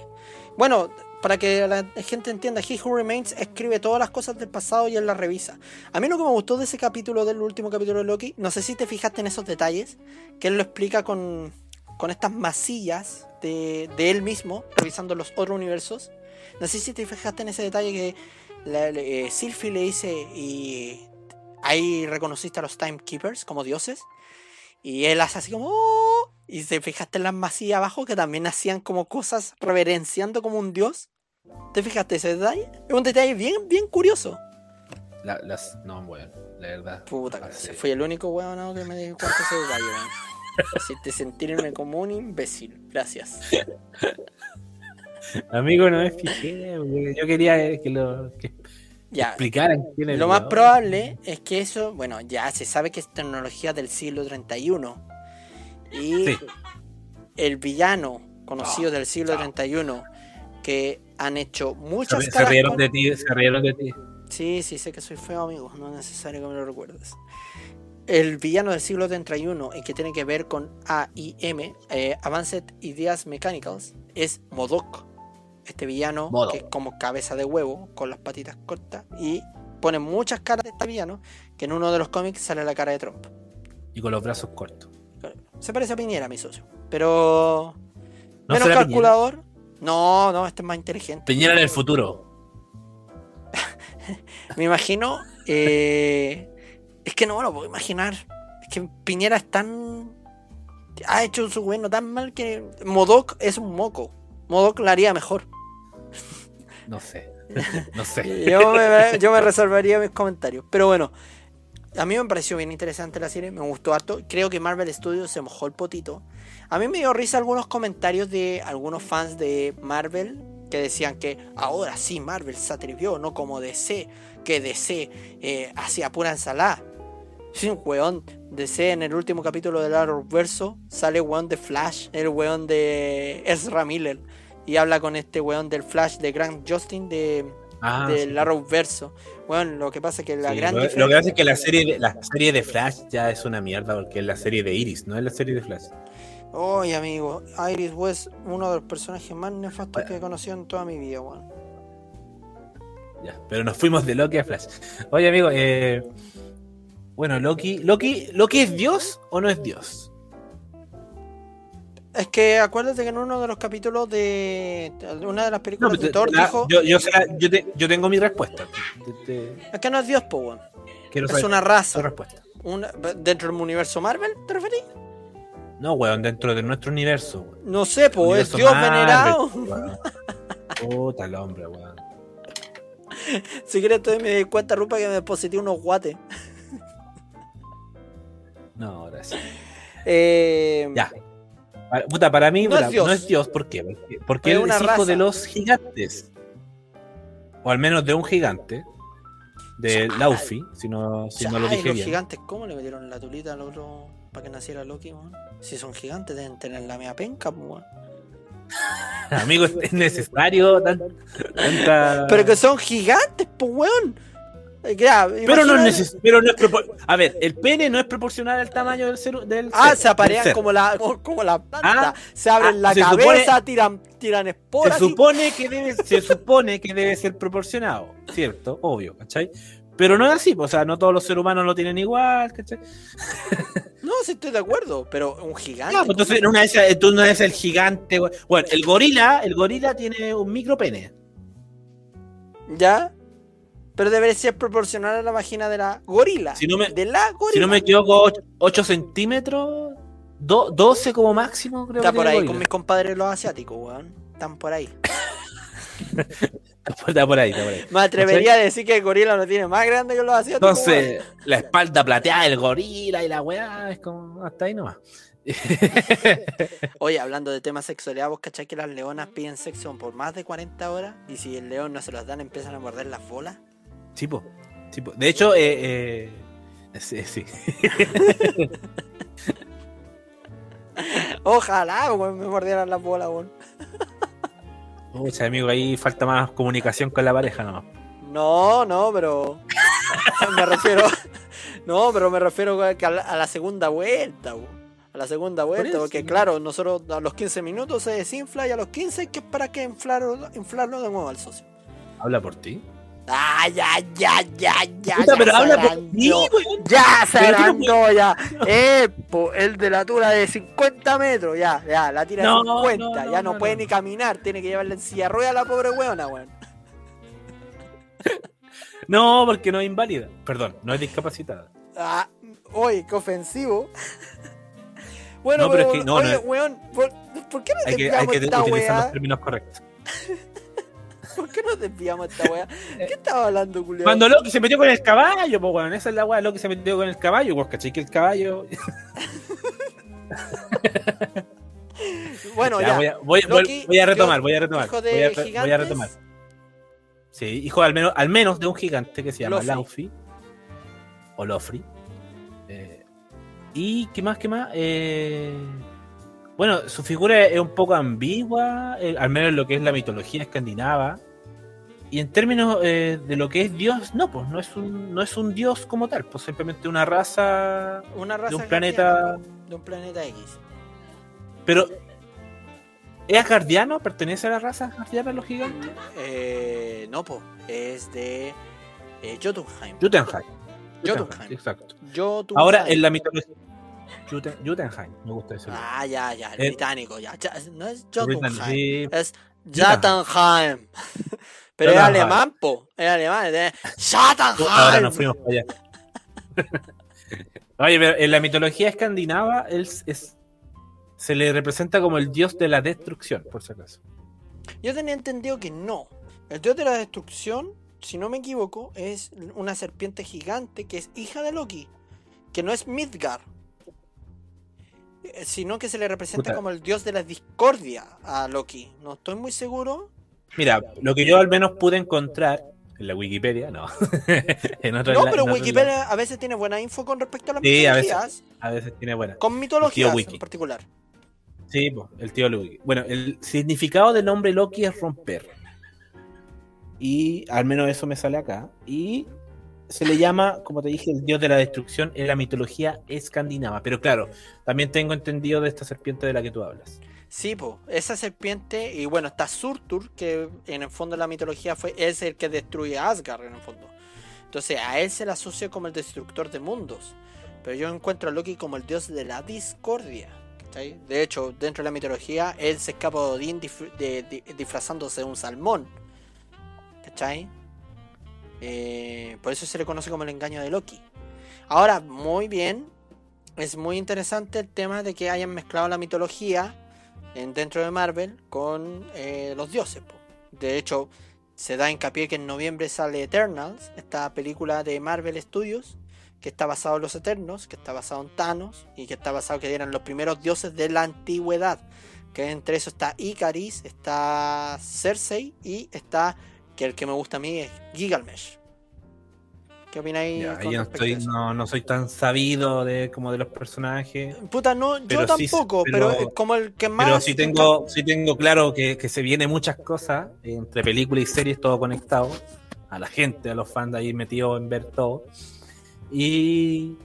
Bueno, para que la gente entienda, He Who Remains escribe todas las cosas del pasado y él las revisa. A mí lo que me gustó de ese capítulo, del último capítulo de Loki, no sé si te fijaste en esos detalles, que él lo explica con, con estas masillas de, de él mismo, revisando los otros universos. No sé si te fijaste en ese detalle que la, le- eh, le dice y ahí reconociste a los Timekeepers como dioses. Y él hace así como... "Oh", Y te fijaste en las masillas abajo que también hacían como cosas reverenciando como un dios. ¿Te fijaste ese detalle? Es un detalle bien, bien curioso. La- las, no, bueno, la verdad. Puta, Ah, sí. fui el único weón que me di cuenta de ese detalle, weón. Hiciste sentirme como un imbécil. Gracias. Amigo, no me fijé. Yo quería que lo que Ya. explicaran quién es Lo más probable es que eso, bueno, ya se sabe que es tecnología del siglo 31. Y Sí. el villano conocido Oh, del siglo chao. 31 que han hecho Se, muchas se caras rieron de ti, se rieron de ti. Sí, sí, sé que soy feo, amigo. No es necesario que me lo recuerdes. El villano del siglo 31 y que tiene que ver con AIM, eh, Advanced Ideas Mechanicals, es Modok. Este villano que es como cabeza de huevo, con las patitas cortas. Y pone muchas caras de este villano, que en uno de los cómics sale la cara de Trump. Y con los brazos cortos. Se parece a Piñera, mi socio. Pero... ¿No menos calculador. No, no, este es más inteligente. Piñera en el futuro. Me imagino. eh, es que no me lo puedo imaginar. Es que Piñera es tan. Ha hecho su gobierno tan mal que. Modoc es un moco. Modoc la haría mejor. No sé. No sé. Yo me, yo me resolvería mis comentarios. Pero bueno, a mí me pareció bien interesante la serie. Me gustó harto. Creo que Marvel Studios se mojó el potito. A mí me dio risa algunos comentarios de algunos fans de Marvel que decían que ahora sí Marvel se atrevió, no como DC, que DC eh, hacía pura ensalada. Sí, weón de C en el último capítulo del Arrowverso sale weón de Flash, el weón de Ezra Miller. Y habla con este weón del Flash de Grant Justin de, Ah, del sí. Arrowverso. Bueno, lo que pasa es que la Sí, gran lo, lo que pasa es que la serie, de, la serie de Flash ya es una mierda porque es la serie de Iris, no es la serie de Flash. Oye, amigo, Iris West, uno de los personajes más nefastos que he conocido en toda mi vida, weón. Ya, pero nos fuimos de Loki a Flash. Oye, amigo, eh, bueno, Loki, Loki, ¿Loki es Dios o no es Dios? Es que acuérdate que en uno de los capítulos de una de las películas de te- Thor la- dijo yo, yo, te- tengo mi respuesta. Te- te- es que no es Dios, po, weón. quiero Es saber una raza. respuesta. Una, dentro del universo Marvel, ¿te referís? No, weón, dentro de nuestro universo. weón. No sé, po, es Dios Marvel, venerado. weón. Puta el hombre, weón. Si quieres, entonces me cuenta, Rupa, que me deposité unos guates. No, ahora sí. Eh, Ya. Para- Puta, para mí No puta, es Dios. no es Dios. ¿Por qué? Porque, él es hijo raza. de los gigantes. O al menos de un gigante. De Chale. Laufey, si no, si no lo dije los bien. gigantes, ¿cómo le metieron la tulita al otro para que naciera Loki, weón? Si son gigantes, deben tener la mea penca, po, weón. Amigo, es es necesario tan- tanta- Pero que son gigantes, pues, weón. Pero no, es pero no es A ver, el pene no es proporcional al tamaño del ser. Del Ah, ser, se aparean como la, como, la planta. Ah, se abren ah, la se cabeza, tiran, tiran esporas. Se y- supone, que debe, se supone que debe ser proporcionado, ¿cierto? Obvio, ¿cachai? Pero no es así, o sea, no todos los seres humanos lo tienen igual, ¿cachai? No, sí estoy de acuerdo, pero un gigante. Pues entonces en una esas, tú no eres el gigante. Bueno, el gorila, el gorila tiene un micro pene. ¿Ya? Pero debería ser proporcional a la vagina de la gorila. Si no me- de la gorila. Si no me equivoco, 8, centímetros, do- 12 como máximo, creo Está que por ahí con mis compadres los asiáticos, weón. Están por ahí. Está por ahí, está por ahí. Me atrevería a decir que el gorila no tiene más grande que los asiáticos. weón. Entonces, la espalda plateada del gorila y la weá, es como hasta ahí nomás. Oye, hablando de temas sexualidad, vos cachai que las leonas piden sexo por más de 40 horas y si el león no se los dan empiezan a morder las bolas. Tipo, tipo. De hecho, eh, eh, sí, sí. Ojalá, weón, me mordieran las bolas, weón. Pucha, amigo, ahí falta más comunicación con la pareja nomás. No, no, pero. me refiero. No, pero me refiero a, la, segunda vuelta, weón. A la segunda vuelta, porque ¿no? claro, nosotros a los 15 minutos se desinfla y a los 15 hay que para que inflarlo, inflarlo de nuevo al socio. Habla por ti. Ah, ya, ya, ya, ya. Puta, ya pero se habla por weón. Ya agrandó, ya. Eh, el de la altura de 50 metros, ya, ya, la tira de 50, no, no, ya no, puede ni caminar, tiene que llevarla en silla de ruedas a la pobre weona, weón. No, porque no es inválida. Perdón, no es discapacitada. Ah, oye, qué ofensivo. bueno, No, pero pero, es que no, oye, no weón, ¿por, por qué no Hay que, hay que esta utilizar weá? los términos correctos. ¿Por qué no desviamos esta weá? ¿Qué estaba hablando, Julio? Cuando Loki se metió con el caballo, pues bueno, esa es la weá, Loki se metió con el caballo, pues cachai que el caballo. Bueno, Ya, ya. voy, a, voy- voy- Loki, voy a retomar, voy a retomar. hijo de voy, a, voy retomar. Sí, hijo al menos, al menos de un gigante que se llama. Laufey. O Lofri. Eh, y qué más, qué más. Eh, bueno, su figura es un poco ambigua, eh, al menos en lo que es la mitología escandinava. Y en términos eh, de lo que es Dios, no, pues no es un, no es un Dios como tal, pues simplemente una raza Una raza de un guardiana, planeta. de un planeta X. Pero, ¿es asgardiano? ¿Pertenece a la raza asgardiana los gigantes? Eh, no, po, es de eh, Jotunheim. Jotunheim. Jotunheim. Exacto. Jotunheim. Ahora, en la mitología. Joten- Jotunheim, me gusta ese nombre. Ah, ya, ya, el Eh, británico, ya. No es El Jotunheim, es Jotunheim. Jotunheim. Pero es alemán, po. Es alemán, es. Ahora nos fuimos para allá. Oye, pero en la mitología escandinava él es, es- se le representa como el dios de la destrucción, por si acaso. Yo tenía entendido que no. El dios de la destrucción, si no me equivoco, es una serpiente gigante que es hija de Loki. Que no es Midgard. eh, Sino que se le representa Puta. como el dios de la discordia a Loki. No estoy muy seguro. Mira, lo que yo al menos pude encontrar En la Wikipedia, no. en otro- No, en pero otro Wikipedia a veces tiene buena info con respecto a las Sí, a veces. mitologías. A veces tiene buena. Con mitologías Wiki. en particular. Sí, el tío Loki. Bueno, el significado del nombre Loki es romper. Y al menos eso me sale acá. Y se le llama, como te dije, el dios de la destrucción en la mitología escandinava. Pero claro, también tengo entendido de esta serpiente de la que tú hablas. Sí, po, esa serpiente, y bueno, está Surtur, que en el fondo de la mitología fue, es el que destruye a Asgard en el fondo. Entonces a él se le asocia como el destructor de mundos. Pero yo encuentro a Loki como el dios de la discordia. ¿cachai? De hecho, dentro de la mitología, él se escapa de Odín disfrazándose de un salmón. ¿Cachai? Eh, por eso se le conoce como el engaño de Loki. Ahora, muy bien. Es muy interesante el tema de que hayan mezclado la mitología en, dentro de Marvel con eh, los dioses. De hecho, se da hincapié que en noviembre sale Eternals, esta película de Marvel Studios, que está basado en los Eternos, que está basado en Thanos y que está basado que eran los primeros dioses de la antigüedad. Que entre eso está Icaris, está Cersei y está, que el que me gusta a mí es Gilgamesh. ¿Qué opináis? Ya, yo no, estoy, no, no soy tan sabido de como de los personajes. Puta, no, yo sí, tampoco, pero- pero, como el que más. Pero sí tengo, sí tengo claro que, que se viene muchas cosas entre películas y series, todo conectado. A la gente, a los fans ahí metidos en ver todo. Y.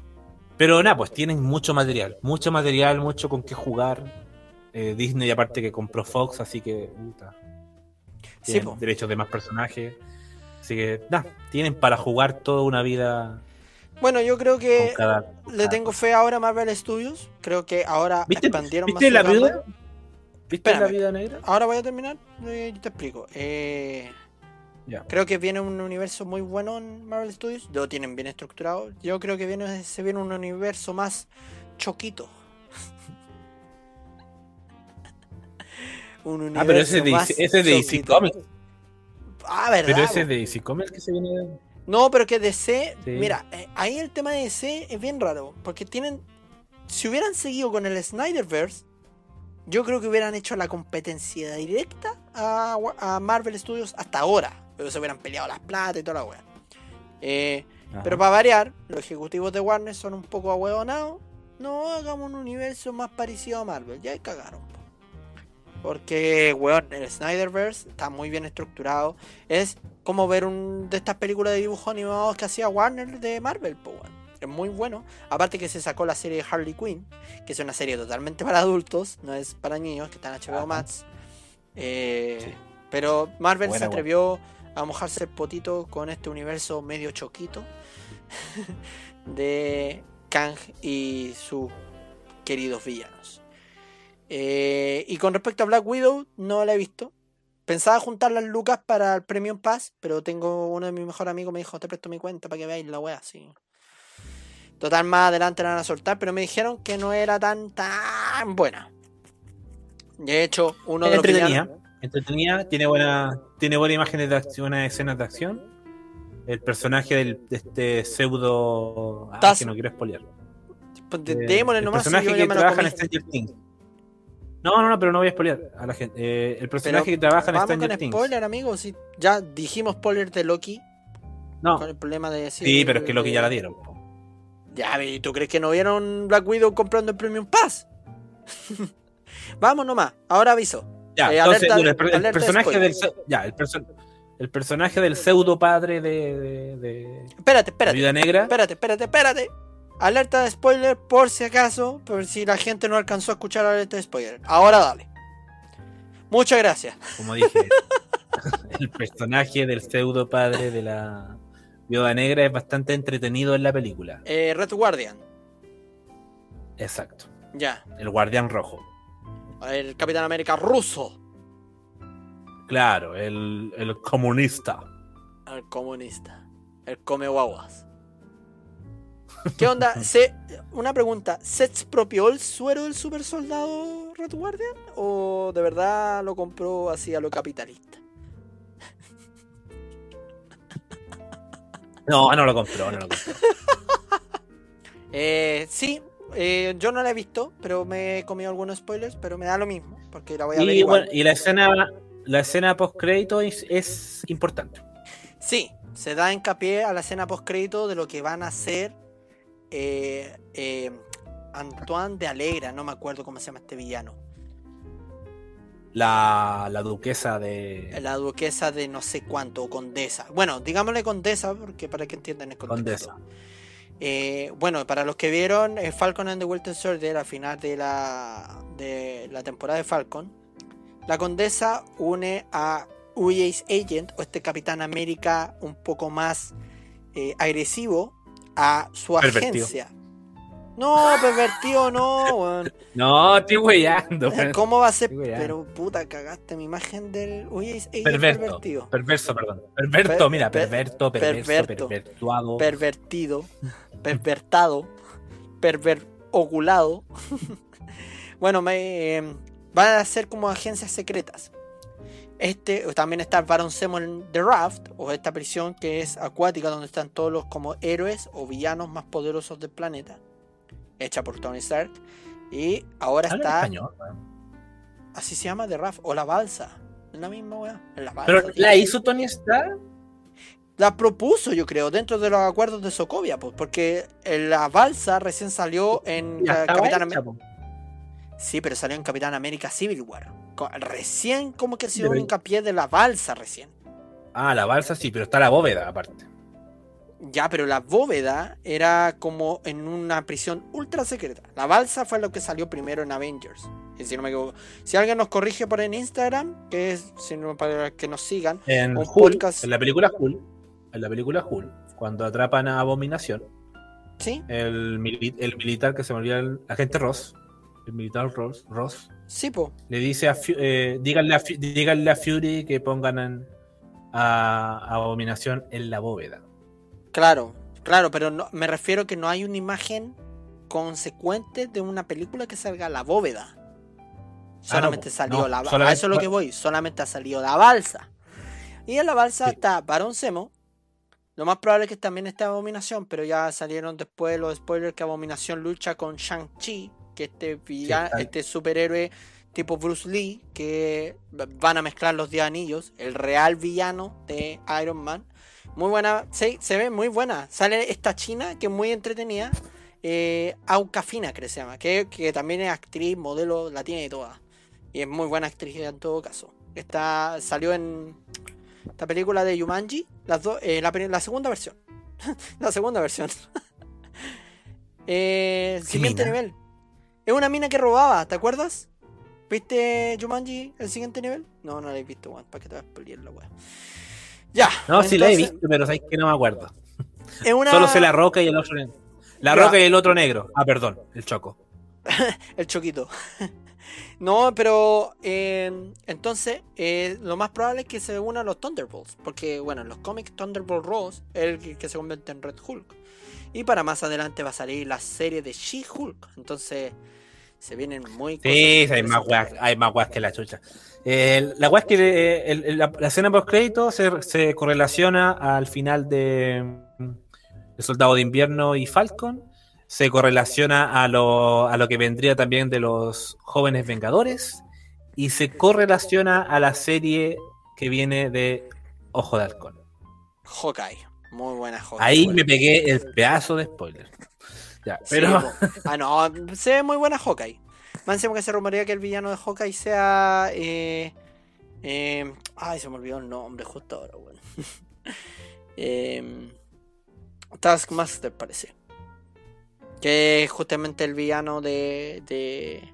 Pero nada, pues tienen mucho material. Mucho material, mucho con qué jugar. Eh, Disney, aparte que compró Fox, así que. puta, Sí, derechos de más personajes. Así que, nada, tienen para jugar toda una vida Bueno, yo creo que cada. le tengo fe ahora a Marvel Studios. Creo que ahora ¿Viste, expandieron ¿viste más la gama. ¿Viste la Espérame. vida negra? Ahora voy a terminar eh, y te explico. Eh. Creo que viene un universo muy bueno en Marvel Studios. Lo tienen bien estructurado. Yo creo que viene, se viene un universo más choquito. un universo Ah, pero ese es de, ese es de DC. Comics. Ah, ¿verdad? Pero ese de DC Comics que se viene. de- No, pero que DC, Sí. mira, eh, ahí el tema de DC es bien raro, porque tienen, si hubieran seguido con el Snyderverse, yo creo que hubieran hecho la competencia directa a, Marvel Studios hasta ahora, pero se hubieran peleado las plata y toda la wea. Eh, pero para variar, los ejecutivos de Warner son un poco ahueonados. No hagamos un universo más parecido a Marvel, ya ahí cagaron. Po. Porque, weón, el Snyderverse está muy bien estructurado. Es como ver un de estas películas de dibujos animados que hacía Warner de Marvel, weón. Es muy bueno. Aparte que se sacó la serie de Harley Quinn, que es una serie totalmente para adultos, no es para niños, que está en HBO. Max. Eh, Sí. Pero Marvel Buena, se atrevió a mojarse el potito con este universo medio choquito de Kang y sus queridos villanos. Eh, y con respecto a Black Widow, no la he visto. Pensaba juntar las lucas para el Premium Pass, pero tengo uno de mis mejores amigos me dijo, te presto mi cuenta para que veáis la wea así. Total, más adelante la van a soltar, pero me dijeron que no era tan tan buena. De hecho, uno de los entretenida, villanos- entretenida, tiene buena, tiene buenas imágenes de acción, buenas escenas de acción. El personaje del, de este pseudo. Ah, que no quiero spoilear. pues, de- Eh, démosle el nomás, personaje que trabaja en. Stranger Things. No, no, no, pero no voy a spoilear a la gente. Eh, el personaje Pero que trabaja en Stranger con Things. spoiler, amigos. Si ya dijimos spoiler de Loki, No, con el problema de decir. sí, pero es que Loki ya la dieron. Ya, ¿y tú crees que no vieron Black Widow comprando el Premium Pass? Vamos nomás, ahora aviso. Ya, Eh, entonces, alerta- el, personaje del. spoiler. Ya, el, perso- el personaje del pseudo padre de, de, de Espérate, la espérate, Viuda Negra. espérate, espérate, espérate. Alerta de spoiler por si acaso, por si la gente no alcanzó a escuchar alerta de spoiler. Ahora dale. Muchas gracias. como dije, el personaje del pseudo padre de la viuda negra es bastante entretenido en la película. Eh, Red Guardian, Exacto. ya. El guardián rojo. El Capitán América ruso. Claro, el, el comunista. El comunista. El come guaguas. ¿Qué onda? ¿Se, una pregunta. ¿Se expropió el suero del super soldado Red Guardian? ¿O de verdad lo compró así a lo capitalista? No, no lo compró, no lo compró. Eh, sí, eh, yo no la he visto, pero me he comido algunos spoilers, pero me da lo mismo, porque la voy a ver Y, igual. bueno, y la escena, la escena post crédito es, es importante. Sí, se da hincapié a la escena post crédito de lo que van a hacer eh, eh, Antoine de Alegra, no me acuerdo cómo se llama este villano. La, la duquesa de. La duquesa de no sé cuánto, o condesa. Bueno, digámosle condesa, porque para que entiendan el contexto. Condesa. Eh, bueno, para los que vieron eh, Falcon and the Winter Soldier al final de la, de la temporada de Falcon, la condesa une a UA's Agent, o este Capitán América un poco más eh, agresivo, a su Pervertido. agencia. No, pervertido no, weón. No, estoy weyando. ¿Cómo va a ser? Pero puta, cagaste mi imagen del Agent Perverto. pervertido. Perverso, perdón. Perverto, Per- mira, per- perverto, perverso, perverto. pervertuado. pervertido, pervertado, perver oculado. bueno, me, eh, van a ser como agencias secretas. Este también está Baron Zemo en The Raft, o esta prisión que es acuática, donde están todos los como héroes o villanos más poderosos del planeta, hecha por Tony Stark. Y ahora está, español, así se llama The Raft, o la balsa. Es la misma weá. es la balsa, Pero tío. la hizo Tony Stark. La propuso, yo creo, dentro de los acuerdos de Sokovia, pues, porque eh, la balsa recién salió en Capitán América. po. Sí, pero salió en Capitán América Civil War. Recién como que se dio un hincapié de la balsa recién. Ah, la balsa sí, pero está la bóveda aparte. Ya, pero la bóveda era como en una prisión ultra secreta. La balsa fue lo que salió primero en Avengers. Y si no me equivoco. Si alguien nos corrige por en Instagram, que es si no, para que nos sigan. En Un Hulk, podcast. en la película Hulk, en la película Hulk, cuando atrapan a Abominación, ¿Sí? el, mili- el militar que se me olvida, el agente Ross, el militar Ross, Ross Sí, po. le dice a, eh, díganle, a díganle a Fury que pongan en- a, a Abominación en la bóveda. Claro, claro, pero no, me refiero que no hay una imagen consecuente de una película que salga la bóveda. Solamente po, salió no, la balsa. solamente- A eso es lo que voy. Solamente ha salido la balsa. Y en la balsa Sí. está Baron Zemo. Lo más probable es que también esté Abominación, pero ya salieron después los spoilers que Abominación lucha con Shang-Chi, que este, villa- está- este superhéroe tipo Bruce Lee, que van a mezclar los 10 anillos, el real villano de Iron Man. Muy buena, se, se ve muy buena. Sale esta china que es muy entretenida, eh, Aucafina, creo que se llama, que, que también es actriz, modelo, la tiene toda. Y es muy buena actriz en todo caso. Está, salió en esta película de Yumanji, las dos, eh, la, segunda versión. la segunda versión. Eh, ¿Qué siguiente nivel. Es una mina que robaba, ¿te acuerdas? ¿Viste Jumanji el siguiente nivel? No, no la he visto, weón. ¿Para qué te vas a pelear la weá? Ya. No, sí la he visto, pero sabes que no me acuerdo. Es una... Solo sé la roca y el otro negro. La roca y el otro negro. Ah, perdón, el choco. El choquito. no, pero eh, entonces eh, lo más probable es que se unan los Thunderbolts. Porque, bueno, en los cómics Thunderbolt Ross es el que se convierte en Red Hulk. Y para más adelante va a salir la serie de She-Hulk. Entonces se vienen muy Sí, hay más interesantes. hay más weas que la chucha. Eh, la es que el- el- la, la escena post crédito se, se correlaciona al final de, mm, Soldado de Invierno y Falcon. Se correlaciona a lo, a lo que vendría también de los jóvenes Vengadores. Y se correlaciona a la serie que viene de Ojo de Halcón. Hawkeye. Muy buena Hawkeye. Ahí bueno. me pegué el pedazo de spoiler. Ya, pero ah, no, se ve muy buena Hawkeye. Más encima que se rumorea que el villano de Hawkeye sea. Eh, eh, ay, se me olvidó el nombre justo ahora, weón. eh, Taskmaster parece. Que es justamente el villano de, de,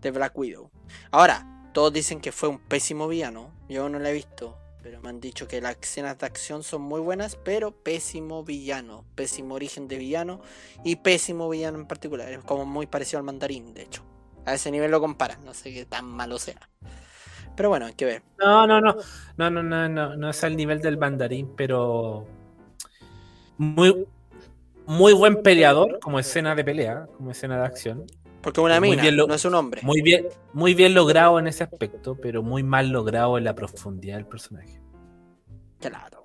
de Black Widow. Ahora, todos dicen que fue un pésimo villano. Yo no lo he visto. Pero me han dicho que las escenas de acción son muy buenas, pero pésimo villano. Pésimo origen de villano y pésimo villano en particular. Es como muy parecido al mandarín, de hecho. A ese nivel lo comparan, no sé qué tan malo sea. Pero bueno, hay que ver. No, no, no. No, no, no, no, no es al nivel del mandarín, pero muy, muy buen peleador como escena de pelea, como escena de acción. Porque una mina, lo- no es un hombre. Muy bien, muy bien logrado en ese aspecto, pero muy mal logrado en la profundidad del personaje. Qué lata.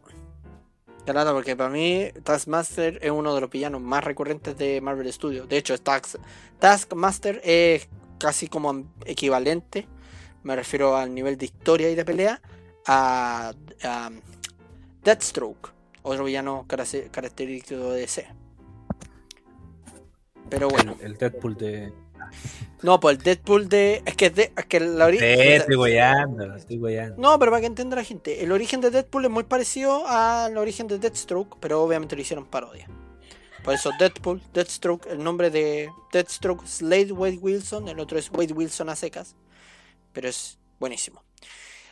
Qué lata, porque para mí Taskmaster es uno de los villanos más recurrentes de Marvel Studios. De hecho, Task, Taskmaster es casi como equivalente, me refiero al nivel de historia y de pelea, a, a Deathstroke. Otro villano característico de DC. Pero bueno. El, el Deadpool de. No, pues el Deadpool de. Es que, es de- es que la Sí, origen. estoy weyando, estoy weyando. No, pero para que entienda la gente, el origen de Deadpool es muy parecido al origen de Deathstroke, pero obviamente lo hicieron parodia. Por eso Deadpool, Deathstroke, el nombre de Deathstroke es Slade Wade Wilson, el otro es Wade Wilson a secas, pero es buenísimo.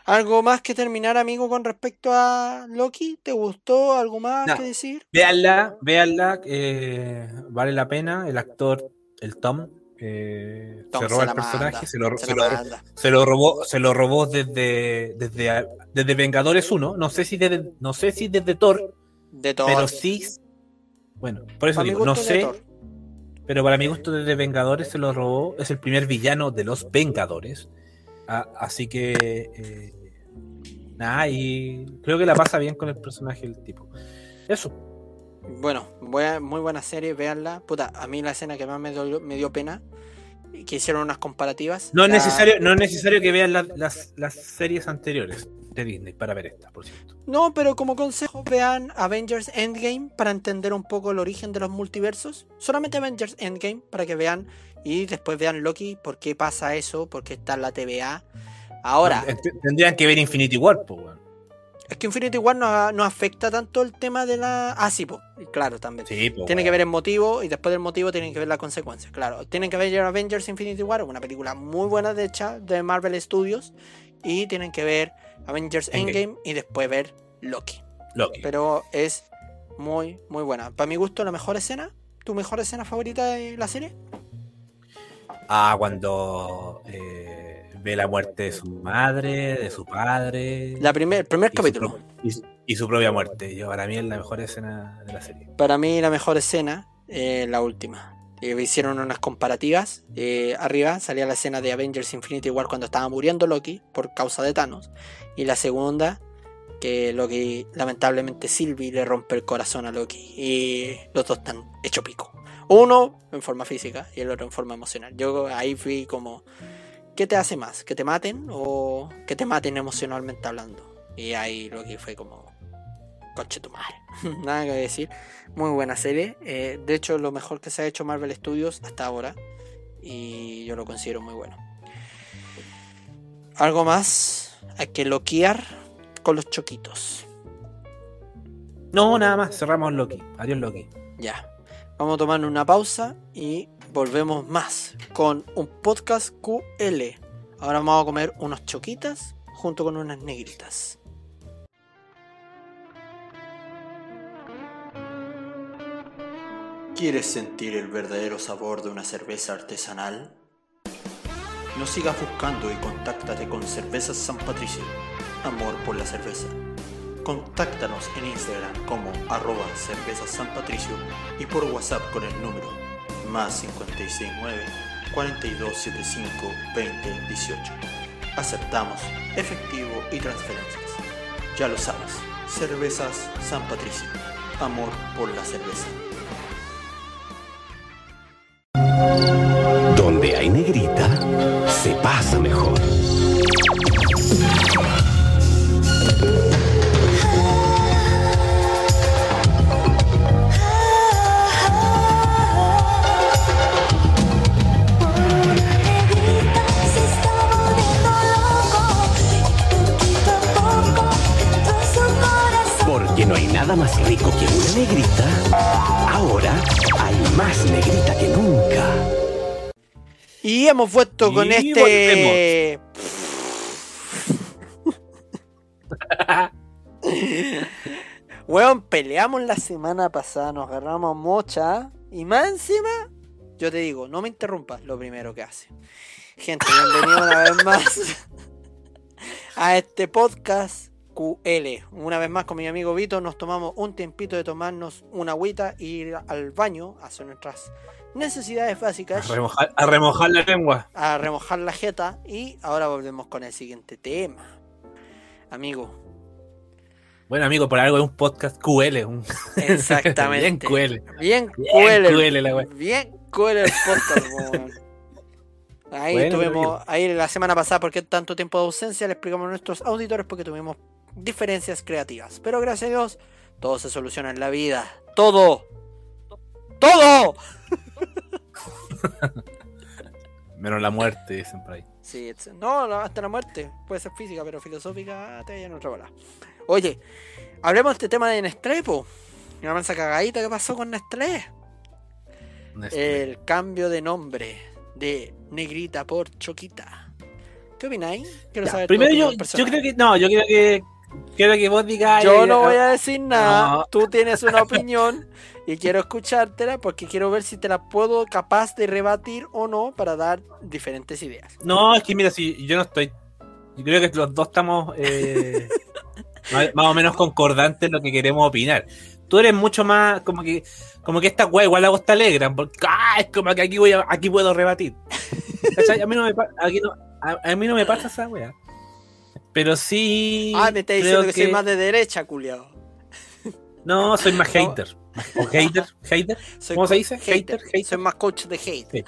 ¿Algo más que terminar, amigo, con respecto a Loki? ¿Te gustó? ¿Algo más No. que decir? Véanla, véanla, eh, vale la pena. El actor, el Tom, eh, se roba el personaje, manda, se, lo, Se lo- manda. se lo robó, se lo robó desde, desde, desde Vengadores 1. No sé si desde, no sé si desde Thor, De todo. pero sí. Bueno, por eso Para digo, no sé, Thor. pero para mi gusto desde Vengadores se lo robó. Es el primer villano de los Vengadores. Ah, así que eh, nada, y creo que la pasa bien con el personaje el tipo. Eso. Bueno, buena- muy buena serie, véanla. Puta, a mí la escena que más me, dolió- me dio pena, que hicieron unas comparativas. No es la- necesario, no es necesario que vean la- las, las series anteriores de Disney para ver esta, por cierto. No, pero como consejo, vean Avengers Endgame para entender un poco el origen de los multiversos. Solamente Avengers Endgame para que vean y después vean Loki, por qué pasa eso, por qué está en la TVA. Ahora, Tendrían que ver Infinity War, pues, weón. Es que Infinity War no, no afecta tanto el tema de la... Ah, sí, po, claro, también. Sí, pues. Tienen que ver el motivo y después del motivo tienen que ver las consecuencias. Claro, tienen que ver Avengers Infinity War, una película muy buena de hecha de Marvel Studios. Y tienen que ver Avengers Endgame. Endgame y después ver Loki. Loki. Pero es muy, muy buena. Para mi gusto, la mejor escena. ¿Tu mejor escena favorita de la serie? Ah, cuando eh, ve la muerte de su madre, de su padre. La primer, el primer su capítulo. y, su- y su propia muerte. Yo, para mí es la mejor escena de la serie. Para mí, la mejor escena, eh, la última. Eh, hicieron unas comparativas. eh, arriba salía la escena de Avengers Infinity War cuando estaba muriendo Loki por causa de Thanos. Y la segunda, que Loki, lamentablemente, Sylvie le rompe el corazón a Loki. Y los dos están hecho pico. Uno en forma física y el otro en forma emocional. Yo ahí fui como, ¿qué te hace más? ¿Que te maten o que te maten emocionalmente hablando? Y ahí Loki fue como, conche tu madre. Nada que decir. Muy buena serie. Eh, de hecho, lo mejor que se ha hecho Marvel Studios hasta ahora. Y yo lo considero muy bueno. Algo más. Hay que loquear con los choquitos. No, nada más. Cerramos Loki. Adiós, Loki. Ya. Vamos a tomar una pausa y volvemos más con un podcast QL. Ahora vamos a comer unos choquitas junto con unas negritas. ¿Quieres sentir el verdadero sabor de una cerveza artesanal? No sigas buscando y contáctate con Cervezas San Patricio. Amor por la cerveza. Contáctanos en Instagram como arroba cervezas San y por WhatsApp con el número más 569 4275 2018. Aceptamos efectivo y transferencias. Ya lo sabes, Cervezas San Patricio. Amor por la cerveza. Donde hay negrita, se pasa mejor. Nada más rico que una negrita. Ahora hay más negrita que nunca. Y hemos vuelto Y con este. Weón, peleamos la semana pasada, nos agarramos mocha. Y más encima, yo te digo, no me interrumpas lo primero que hace. Gente, bienvenido una vez más a este podcast QL. Una vez más con mi amigo Vito nos tomamos un tiempito de tomarnos una agüita e ir al baño a hacer nuestras necesidades A básicas remojar, a remojar la lengua. a remojar la jeta y ahora volvemos con el siguiente tema. Amigo, Bueno, amigo, por algo es un podcast QL. Un... exactamente. Bien QL. Bien Bien QL. La. Bien QL el podcast. Ahí Bueno, tuvimos, ahí la semana pasada, porque tanto tiempo de ausencia, le explicamos a nuestros auditores porque tuvimos diferencias creativas. Pero gracias a Dios, Todo se soluciona en la vida. Todo. Todo. Menos la muerte, dicen por ahí. Sí, no, hasta la muerte. Puede ser física, pero filosófica te en otra bola. Oye, hablemos de este tema de Nestlé, po. Una mansa cagadita que pasó con Nestlé. Nestlé. El cambio de nombre de Negrita por Choquita. ¿Qué opináis? Quiero Ya, saber tu primero yo, yo creo que. No, yo creo que. Quiero que vos digas. Yo eh, no voy a decir nada. No. Tú tienes una opinión y quiero escuchártela porque quiero ver si te la puedo capaz de rebatir o no para dar diferentes ideas. No, es que mira, si yo no estoy. Yo creo que los dos estamos eh, más, más o menos concordantes en lo que queremos opinar. Tú eres mucho más como que como que esta weá igual la voz te alegran, porque ah, es como que aquí voy a- aquí puedo rebatir. A mí no me no- a, a mí no me pasa esa weá. Pero sí. ah, me creo diciendo que, soy más de derecha, culiao. No, soy más hater. O hater, hater. Soy ¿Cómo se dice? Hater, hater. Soy más coach de hate. Sí.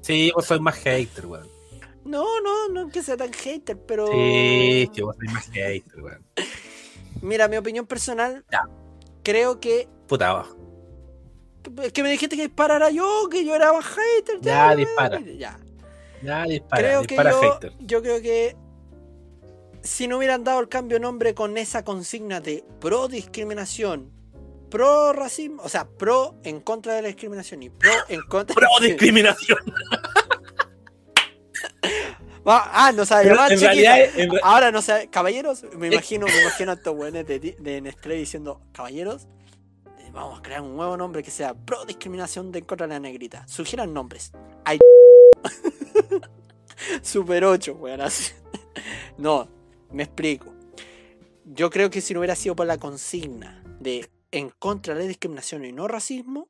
Sí, vos soy más hater, weón. No, no, no que sea tan hater, pero. Sí, sí, vos soy más hater, weón. Mira, mi opinión personal. Ya. Creo que. Puta. Es que me dijiste que disparara yo, que yo era más hater. Ya, dispara. Ya. Ya, dispara, creo dispara que yo, hater. yo creo que si no hubieran dado el cambio de nombre con esa consigna de pro discriminación, pro racismo, o sea, pro en contra de la discriminación y pro en contra Pro discriminación. Ah, no sabe llamar en realidad, en Ahora no sé, caballeros, me imagino, me imagino a estos weones de, de Nestlé diciendo, caballeros, eh, vamos a crear un nuevo nombre que sea pro discriminación de contra la negrita. Sugieran nombres. Hay Super 8, weón. No, me explico. Yo creo que si no hubiera sido por la consigna de en contra de la discriminación y no racismo,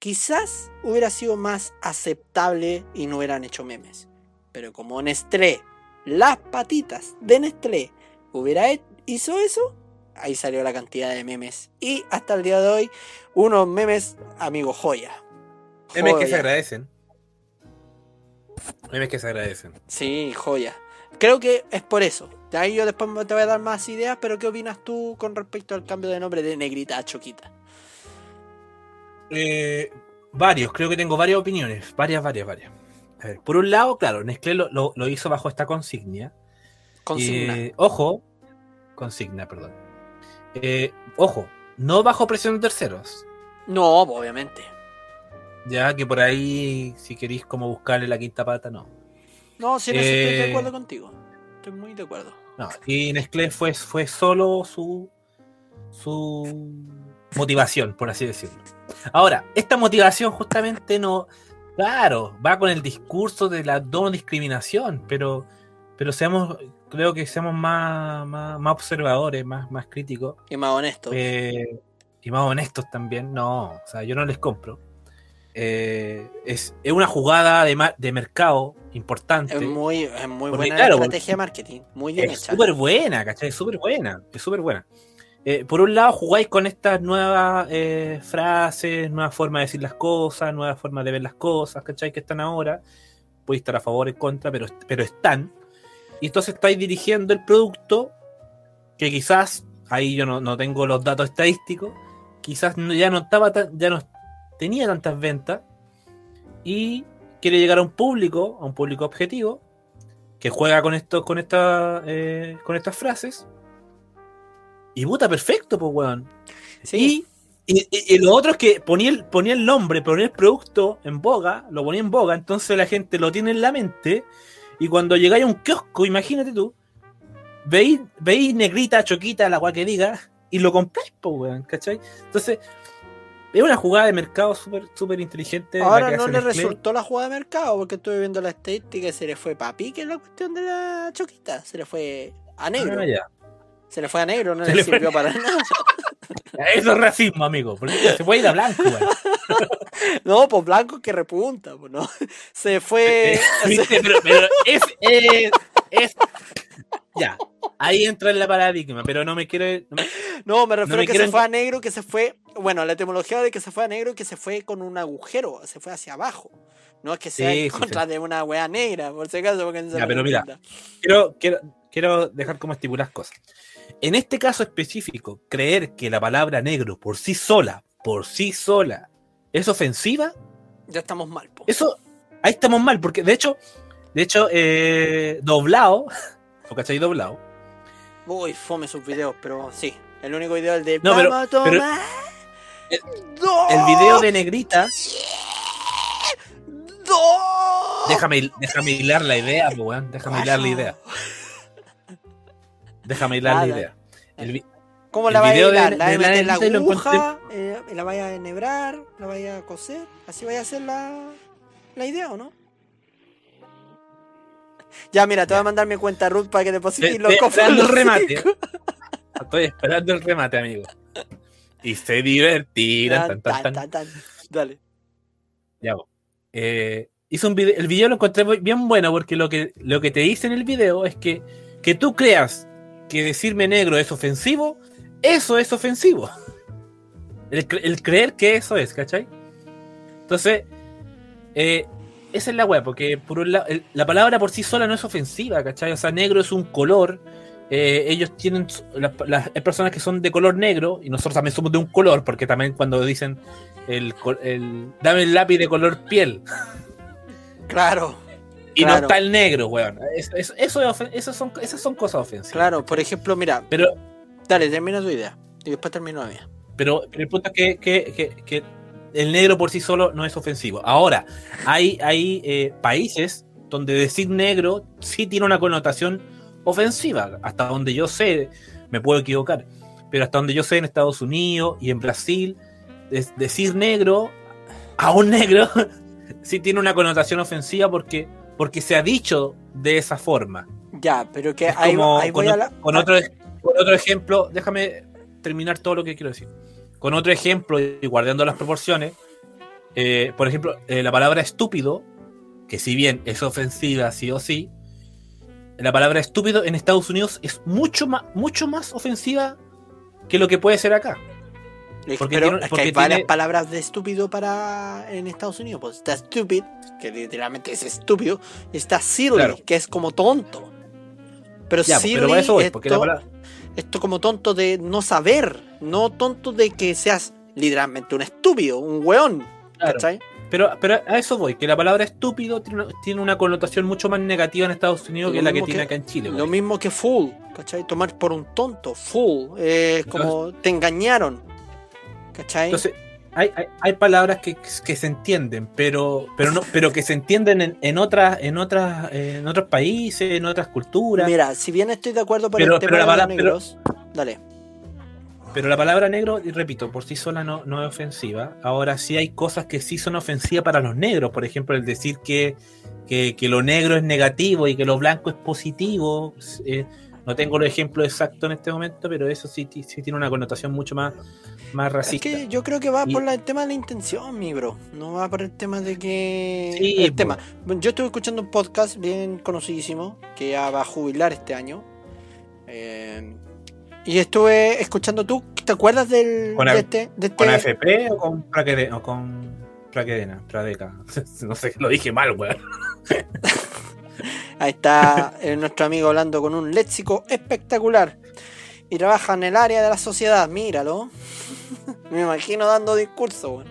quizás hubiera sido más aceptable y no hubieran hecho memes. Pero como Nestlé, las patitas de Nestlé, hubiera he- hizo eso, ahí salió la cantidad de memes. Y hasta el día de hoy, unos memes, amigo, joya. memes que se Joya. agradecen. Memes que se agradecen. Sí, joya. Creo que es por eso. De ahí yo después te voy a dar más ideas, pero ¿qué opinas tú con respecto al cambio de nombre de Negrita a Choquita? Eh, varios, creo que tengo varias opiniones. Varias, varias, varias. A ver, por un lado, claro, Nestlé lo, lo- lo hizo bajo esta consigna. Consigna. Eh, ojo, consigna, perdón. Eh, ojo, no bajo presión de terceros. No, obviamente. Ya que por ahí, si queréis como buscarle la quinta pata, no. No, sí, en eso estoy de Eh, acuerdo contigo. Estoy muy de acuerdo. No, y Nestlé fue, fue solo su, su motivación, por así decirlo. Ahora, esta motivación justamente no, claro, va con el discurso de la no discriminación, pero, pero seamos, creo que seamos más, más, más observadores, más, más críticos Y más honesto. eh, y más honestos también. No, o sea, yo no les compro. Eh, es, es una jugada de, de mercado importante. es muy, es muy Porque, buena claro, estrategia de marketing. Muy bien Es hecha. súper buena, ¿cachai? Es súper buena, es súper buena. Eh, por un lado, jugáis con estas nuevas eh, frases, nuevas formas de decir las cosas, nuevas formas de ver las cosas, ¿cachai? Que están ahora. Podéis estar a favor o en contra, pero, pero están. Y entonces estáis dirigiendo el producto que quizás, ahí yo no, no tengo los datos estadísticos, quizás ya no estaba tan- ya no tenía tantas ventas y quiere llegar a un público, a un público objetivo, que juega con esto, con esta, eh, con estas frases. Y puta, perfecto, pues weón. Sí. Y, y- y- y lo otro es que ponía el, ponía el nombre, ponía el producto en boga, lo ponía en boga, entonces la gente lo tiene en la mente. Y cuando llegáis a un kiosco, imagínate tú, veis, veis negrita, choquita, la cual que diga, y lo compráis, pues weón, ¿cachai? Entonces, es una jugada de mercado súper súper inteligente. la Ahora que no le resultó la jugada de mercado porque estuve viendo la estadística y se le fue papi, que es la cuestión de la choquita. Se le fue a negro. Ah, ya. Se le fue a negro, no Se le, fue- sirvió para nada. Eso es racismo, amigo. Porque se puede ir a blanco, weón. No, pues blanco que repunta, pues no. Se fue. Pero, pero es, es, es- Ya. Ahí entra en la paradigma, pero no me quiero. no me- No, me refiero me a que se fue a negro, que se fue. Bueno, la etimología de que se fue a negro, que se fue con un agujero, se fue hacia abajo. No es que sea Sí, en sí, contra de una wea negra, por si acaso, porque no se Ya, pero mira. quiero, quiero, quiero dejar como estipular cosas. en este caso específico, creer que la palabra negro por sí sola, por sí sola, es ofensiva, Ya estamos mal, po. eso, ahí estamos mal, porque de hecho, de hecho, eh, doblado, ¿lo cachai? Doblado. Uy, fome sus videos, pero sí. El único video es el de No, pero- Vamos a tomar. pero- ¡No! El video de Negrita, ¡No! déjame, déjame hilar la idea, pues, weón, déjame hilar la idea. Déjame hilar la idea. El ¿Cómo la vaya a hilar? ¿La de la meter la eh, ¿La vaya a enhebrar? ¿La vaya a coser? ¿Así vaya a ser la, la idea o no? Ya, mira, te voy a mandar mi cuenta Ruth para que deposites Estoy los cofres. esperando el remate. Estoy esperando el remate, amigo. Y se divertirán. Tan, tan, tan. Dale. Ya. Eh, hizo un video, el video lo encontré bien bueno porque lo que, lo que te dice en el video es que, que tú creas que decirme negro es ofensivo, eso es ofensivo. El, el creer que eso es, ¿cachai? Entonces, eh, esa es la weá, porque por un lado, el- la palabra por sí sola no es ofensiva, ¿cachai? O sea, negro es un color. eh, ellos tienen, las, las- hay personas que son de color negro y nosotros también somos de un color, porque también cuando dicen el, el dame el lápiz de color piel Claro, y no está el negro, weón. Es- es- eso es ofen- esas, son, esas son cosas ofensivas. claro. Por ejemplo, mira, Pero, dale, termina tu idea. Y después termino la mía. pero, pero el punto es que, que- que- que el negro por sí solo no es ofensivo. Ahora, hay, hay eh, países donde decir negro sí tiene una connotación ofensiva. Hasta donde yo sé, me puedo equivocar, pero hasta donde yo sé en Estados Unidos y en Brasil, es- decir negro a un negro sí tiene una connotación ofensiva porque, porque se ha dicho de esa forma. Ya, pero que ahí, ahí con, voy a ot- la. con otro, con otro ejemplo, déjame terminar todo lo que quiero decir. Con otro ejemplo, y guardando las proporciones, eh, por ejemplo, eh, la palabra estúpido, que si bien es ofensiva sí o sí, la palabra estúpido en Estados Unidos es mucho más, mucho más ofensiva que lo que puede ser acá. Porque pero tiene- es que porque hay varias palabras de estúpido para en Estados Unidos. Pues está stupid, que literalmente es estúpido, y está silly, Claro. que es como tonto. Pero Ya, pues, silly pero a eso voy, es porque la to- palabra, esto como tonto de no saber, no tonto de que seas literalmente un estúpido, un weón. Claro. ¿Cachai? pero, pero a eso voy, que la palabra estúpido tiene una, tiene una connotación mucho más negativa en Estados Unidos Lo que la que tiene acá en Chile. Lo mismo que fool, ¿cachai? Tomar por un tonto, fool. Es como te engañaron. ¿Cachai? Entonces, hay, hay, hay palabras que, que se entienden, pero, pero no, pero que se entienden en, en otras, en otras, eh, en otros países, en otras culturas. Mira, si bien estoy de acuerdo por Pero- el tema pero la de los pero- negros, dale. Pero la palabra negro, y repito, por sí sola no, no es ofensiva. Ahora sí hay cosas que sí son ofensivas para los negros. Por ejemplo, el decir que, que, que lo negro es negativo y que lo blanco es positivo. eh, no tengo los ejemplos exactos en este momento, pero eso sí, sí tiene una connotación mucho más, más Es racista. que yo creo que va Y- por la- el tema de la intención, mi bro. No va por el tema de que. Sí, el tema. Yo estuve escuchando un podcast bien conocidísimo que ya va a jubilar este año. Eh, y estuve escuchando tú. ¿Te acuerdas del, Con de este? De este ¿Con AFP o con Praquedena? O con Praquedena, Pradeca. No sé, lo dije mal, weón. Ahí está eh, nuestro amigo hablando con un léxico espectacular. Y trabaja en el área de la sociedad, míralo. Me imagino dando discurso.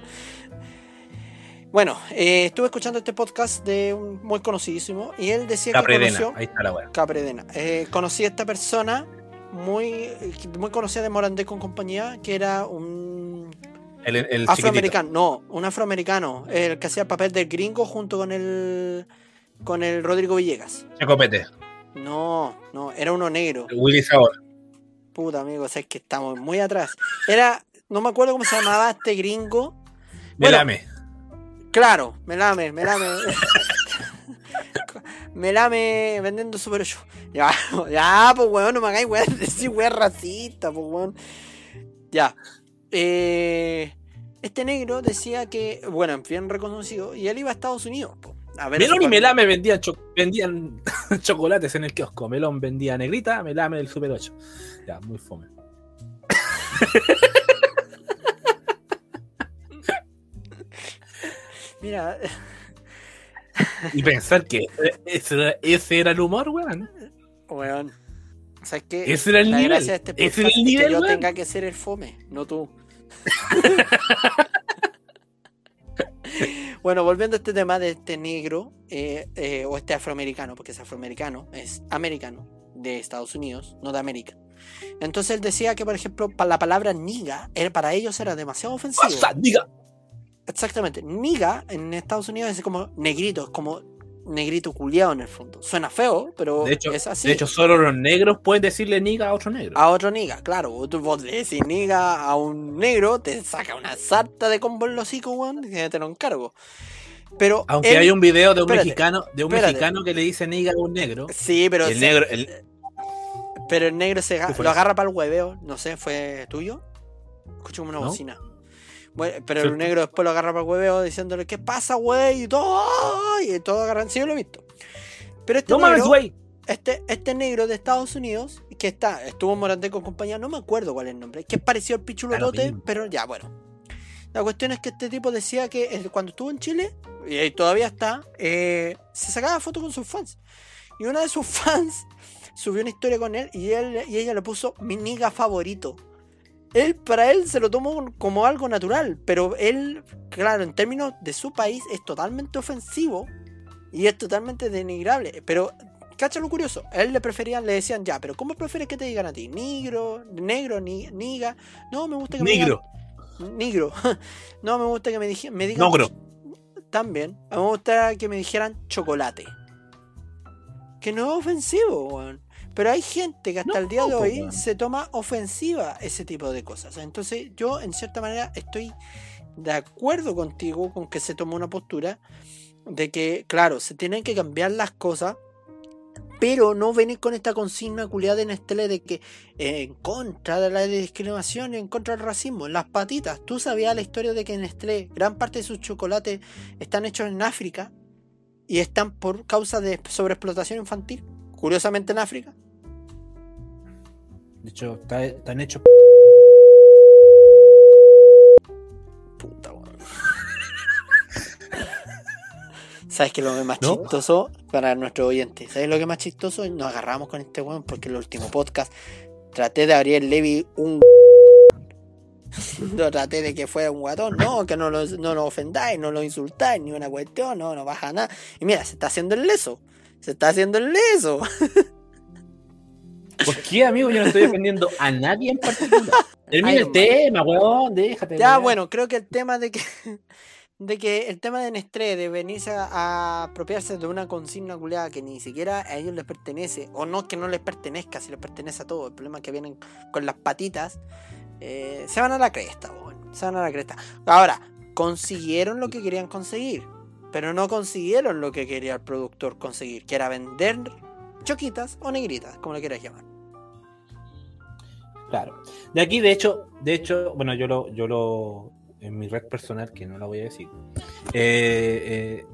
Bueno, eh, estuve escuchando este podcast de un muy conocidísimo y él decía que conoció ahí está la. Capredena. Eh, conocí a esta persona muy, muy conocida de Morandé con compañía, que era un El, el chiquitito. afroamericano, no, un afroamericano, el que hacía el papel del gringo junto con el con el Rodrigo Villegas. Checopete. No, no, era uno negro. Willy Sabor. Puta amigo, sabes que estamos muy atrás. Era, no me acuerdo cómo se llamaba este gringo. Bueno, Melame. Claro, me lame, me lame. me lame vendiendo Super 8. Ya, ya, pues weón, no me hagáis weón, decir weón racista, pues weón. Ya. Eh, este negro decía que, bueno, en fin reconocido, y él iba a Estados Unidos. po, a ver Melón y. Melame vendían, cho- vendían chocolates en el kiosco. Melón vendía negrita, Melame del Super 8. Ya, muy fome. Mira, Y pensar que ese, ese era el humor, weón. weón. ¿Sabes qué? Ese era el La nivel. gracia de este Ese era el es que nivel, yo tenga que ser el fome, no tú. bueno, volviendo a este tema de este negro eh, eh, o este afroamericano, porque es afroamericano, es americano de Estados Unidos, no de América. Entonces él decía que, por ejemplo, la palabra niga era, para ellos era demasiado ofensivo. ¡Pasa, diga! Exactamente. Niga en Estados Unidos es como negrito, es como negrito culiado en el fondo. Suena feo, pero De hecho, es así. de hecho, solo los negros pueden decirle niga a otro negro. a otro niga, claro. Tú vos le decís niga a un negro, te saca una sarta de combo en los hocico, weón, que te lo encargo. Pero. Aunque él- hay un video de un espérate, mexicano, de un espérate. mexicano que le dice niga a un negro. Sí, pero. y el se- negro, el- Pero el negro se ga- ¿Qué fue lo agarra para el hueveo. No sé, ¿fue tuyo? Escucho como una ¿No? bocina. Bueno, pero el negro después lo agarra para el hueveo diciéndole, ¿qué pasa, güey? Y todo, y todo agarran. Sí, yo lo he visto. Pero este no mames, negro, güey. este, este negro de Estados Unidos, que está, estuvo en Morandé con compañía, no me acuerdo cuál es el nombre, que es parecido al Pichulotote, pero ya, bueno. La cuestión es que este tipo decía que cuando estuvo en Chile, y ahí todavía está, eh, se sacaba fotos con sus fans. Y una de sus fans subió una historia con él y, él, y ella le puso mi niga favorito. Él, para él, se lo tomó como algo natural, pero él, claro, en términos de su país, es totalmente ofensivo y es totalmente denigrable. Pero, cacha lo curioso, a él le preferían, le decían, ya, pero ¿cómo prefieres que te digan a ti? ¿Negro? ¿Negro? Ni, ¿Niga? No, me gusta que me Negro. digan... Negro. no, me gusta que me, me digan... Negro. También. Me gusta que me dijeran chocolate. Que no es ofensivo, weón. Pero hay gente que hasta No, el día de hoy se toma ofensiva ese tipo de cosas. Entonces yo en cierta manera estoy de acuerdo contigo con que se tome una postura de que, claro, se tienen que cambiar las cosas, pero no venir con esta consigna culiada de Nestlé de que eh, en contra de la discriminación, en contra del racismo, las patitas. ¿Tú sabías la historia de que Nestlé, gran parte de sus chocolates están hechos en África y están por causa de sobreexplotación infantil? Curiosamente en África. De hecho, está- están hechos. Puta, weón. ¿Sabes qué es lo que es más ¿No? chistoso para nuestros oyentes? ¿Sabes lo que es más chistoso? Nos agarramos con este weón porque en el último podcast traté de abrir Levy un. No traté de que fuera un guatón, no, que no lo, no lo ofendáis, no lo insultáis, ni una cuestión, no, no baja nada. Y mira, se está haciendo el leso, se está haciendo el leso. ¿Por qué, amigo? Yo no estoy defendiendo a nadie en particular. Termina el tema, weón. Déjate. Ya, weón. bueno, creo que el tema de que de que el tema de Nestlé de venirse a, a apropiarse de una consigna culeada que ni siquiera a ellos les pertenece, o no que no les pertenezca, si les pertenece a todo, el problema es que vienen con las patitas, eh, se van a la cresta, weón, se van a la cresta. Ahora, consiguieron lo que querían conseguir, pero no consiguieron lo que quería el productor conseguir, que era vender choquitas o negritas, como lo quieras llamar. Claro. De aquí, de hecho, de hecho, bueno, yo lo, yo lo, en mi red personal, que no la voy a decir, eh, eh,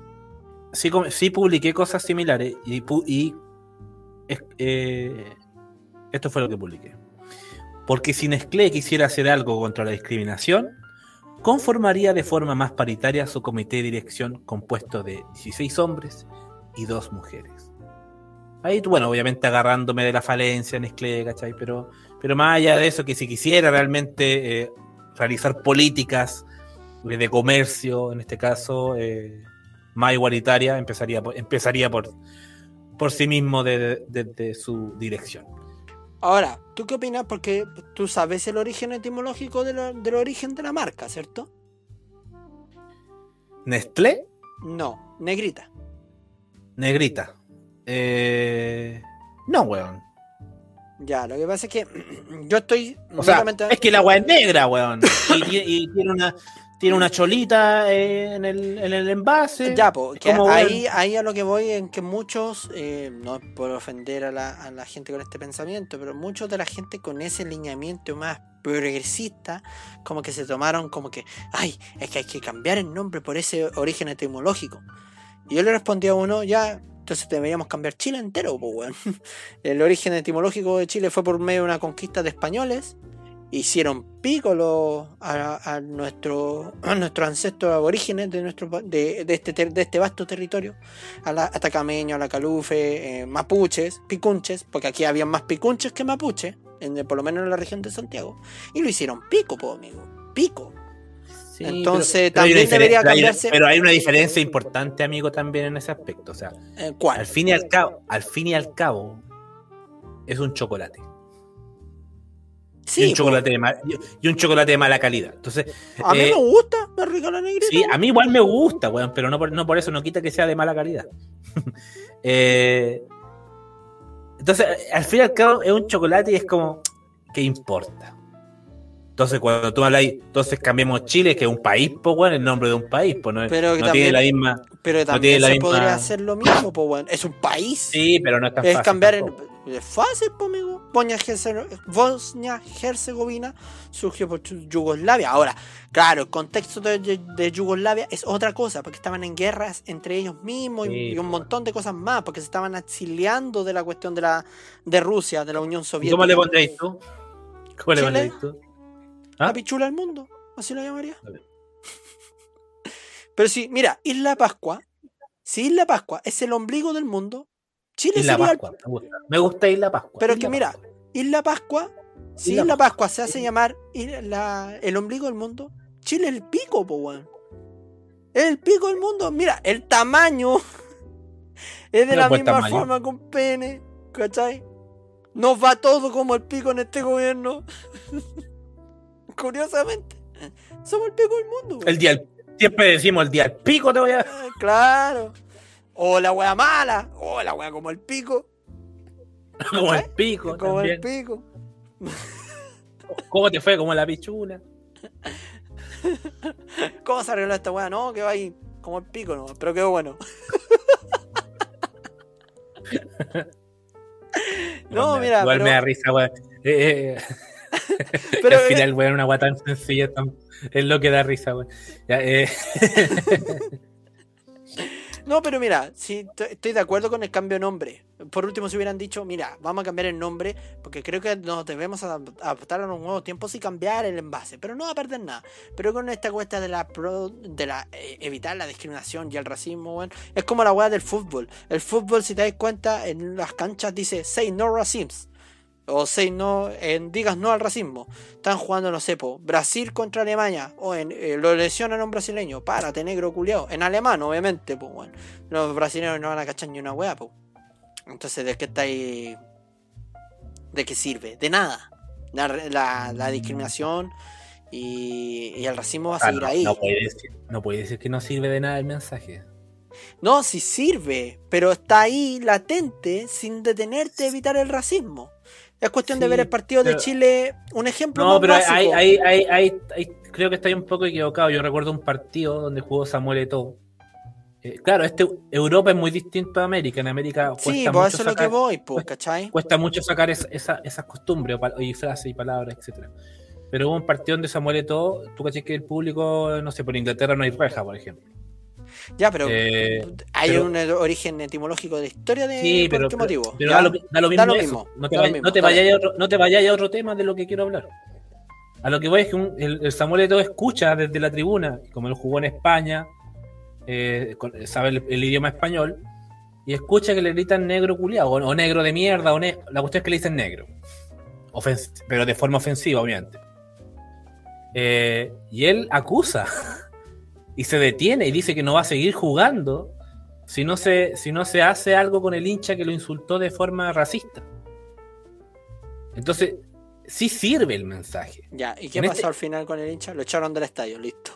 sí, sí publiqué cosas similares y, eh, esto fue lo que publiqué. Porque si Nestlé quisiera hacer algo contra la discriminación, conformaría de forma más paritaria su comité de dirección compuesto de 16 hombres y dos mujeres. Ahí, bueno, obviamente agarrándome de la falencia Nestlé, ¿cachai? Pero, pero más allá de eso, que si quisiera realmente eh, realizar políticas de comercio, en este caso, eh, más igualitaria, empezaría por, empezaría por, por sí mismo de, de- de su dirección. Ahora, ¿tú qué opinas? Porque tú sabes el origen etimológico de del origen de la marca, ¿cierto? Nestlé, No, negrita. negrita. Eh, no, weón. Ya, lo que pasa es que yo estoy O sea, es que la weá es negra, weón. Y, tie- y tiene una tiene una cholita eh, en, el, en el envase. Ya, como, ahí, ahí a lo que voy en que muchos, eh, no es por ofender a la, a la gente con este pensamiento, pero muchos de la gente con ese lineamiento más progresista, como que se tomaron como que, ay, es que hay que cambiar el nombre por ese origen etimológico. Y yo le respondí a uno, ya, entonces deberíamos cambiar Chile entero, pues, weón. El origen etimológico de Chile fue por medio de una conquista de españoles hicieron pico a, a nuestro, nuestros ancestros aborígenes de, nuestro, de, de este, de este vasto territorio, a la atacameño, a la calufe, eh, mapuches, picunches, porque aquí había más picunches que mapuches, en, por lo menos en la región de Santiago, y lo hicieron pico, po, amigo, pico. Sí, Entonces, pero- también debería hay cambiarse- Pero hay una diferencia importante, amigo, también en ese aspecto. O sea, Eh, ¿Cuál? al fin y al cabo, al fin y al cabo, es un chocolate. y, Sí, un po. chocolate de ma- y- y un chocolate de mala calidad. Entonces, a mí eh, me gusta, me rica la negrita. Sí, a mí igual me gusta, weón, pero no por, no por eso no quita que sea de mala calidad. Eh, entonces, al fin y al cabo, es un chocolate y es como, ¿qué importa? Entonces, cuando tú hablas, entonces cambiemos Chile, que es un país, pues, el nombre de un país, pues, no, Pero que no tiene también- la misma. Pero no también tiene la se misma- podría hacer lo mismo, pues bueno. Es un país. Sí, pero no es tan es fácil. cambiar tampoco. Es fácil, pues, amigo. Bosnia Herzegovina surgió por Yu- Yugoslavia. Ahora, claro, el contexto de, de Yugoslavia es otra cosa, porque estaban en guerras entre ellos mismos y- Sí, y, un montón de cosas más, porque se estaban exiliando de la cuestión de la de Rusia, de la Unión ¿Y Soviética. ¿Cómo le pondréis tú? ¿Cómo le pondréis tú? La ¿Ah? pichula del mundo, así lo llamaría. Pero sí, mira, Isla Pascua, si Isla Pascua es el ombligo del mundo, Chile Isla sería el Pascua, me gusta. Me gusta Isla Pascua. Pero es Isla que mira, Pascua. Isla Pascua, si Isla Isla Pascua se hace llamar la- el ombligo del mundo, Chile es el pico, po, weón. Es el pico del mundo. Mira, el tamaño es de la misma tamaño. forma con pene, ¿cachai? Nos va todo como el pico en este gobierno. Curiosamente, somos el pico del mundo. El día, siempre decimos el día del pico te voy a. Ah, Claro. O la wea mala, o la wea como el pico, Como el pico. como el pico. ¿Cómo te fue? Como la pichula. ¿Cómo se arregló esta weá? No, que va ahí como el pico, no, pero quedó bueno. no, mira, Igual pero, me da risa, weón. Eh, eh, pero, al final, weón, una weá tan sencilla tan- es lo que da risa, weón. Eh, no, pero mira, sí, estoy de acuerdo con el cambio de nombre. Por último, si hubieran dicho, mira, vamos a cambiar el nombre, porque creo que nos debemos adap- adaptar a los nuevos tiempos y cambiar el envase, pero no va a perder nada. Pero con esta cuesta de la pro- de la eh, evitar la discriminación y el racismo, weón, es como la weá del fútbol. El fútbol, si te das cuenta, en las canchas dice say no racism. O say no, en digas no al racismo. Están jugando, no sé, po, Brasil contra Alemania. O en eh, lo lesionan a un brasileño. Párate, negro culiao. En alemán, obviamente, pues bueno. Los brasileños no van a cachar ni una wea, po. Entonces, ¿de qué está ahí? ¿De qué sirve? De nada. La, la- la discriminación y, y el racismo va a ah, seguir no, ahí. no puede decir, no puede decir que no sirve de nada el mensaje. No, sí sirve, pero está ahí latente sin detenerte a evitar el racismo. Es cuestión de ver el partido de Chile, un ejemplo No, más pero básico. hay, hay, hay, hay- hay- creo que estoy un poco equivocado. Yo recuerdo un partido donde jugó Samuel Eto'o. Eh, claro, este Europa es muy distinto a América. En América cuesta Sí, mucho pues eso es lo que sacar- voy, pues, ¿cachai? cuesta mucho sacar esa- esa- esas costumbres y frases y palabras, etcétera. Pero hubo un partido donde Samuel Eto'o, tú caché que el público, no sé, por Inglaterra no hay reja, por ejemplo. Ya, pero Eh, hay pero- un origen etimológico de la historia de Sí, por pero, qué pero- motivo. da, lo, da lo mismo. Da lo eso. mismo, No te, da lo vay- mismo, no te dale. vayáis a otro, no te vayáis a otro tema de lo que quiero hablar. A lo que voy es que un- el, el Samuel Eto'o escucha desde la tribuna, como él jugó en España, eh, sabe el, el idioma español, y escucha que le gritan negro culiado, o, o negro de mierda, o ne- la cuestión es que le dicen negro. Ofens- pero de forma ofensiva, obviamente. Eh, y él acusa y se detiene y dice que no va a seguir jugando si no se, si no se hace algo con el hincha que lo insultó de forma racista. Entonces, sí sirve el mensaje. Ya, ¿y qué en pasó este- al final con el hincha? Lo echaron del estadio, listo.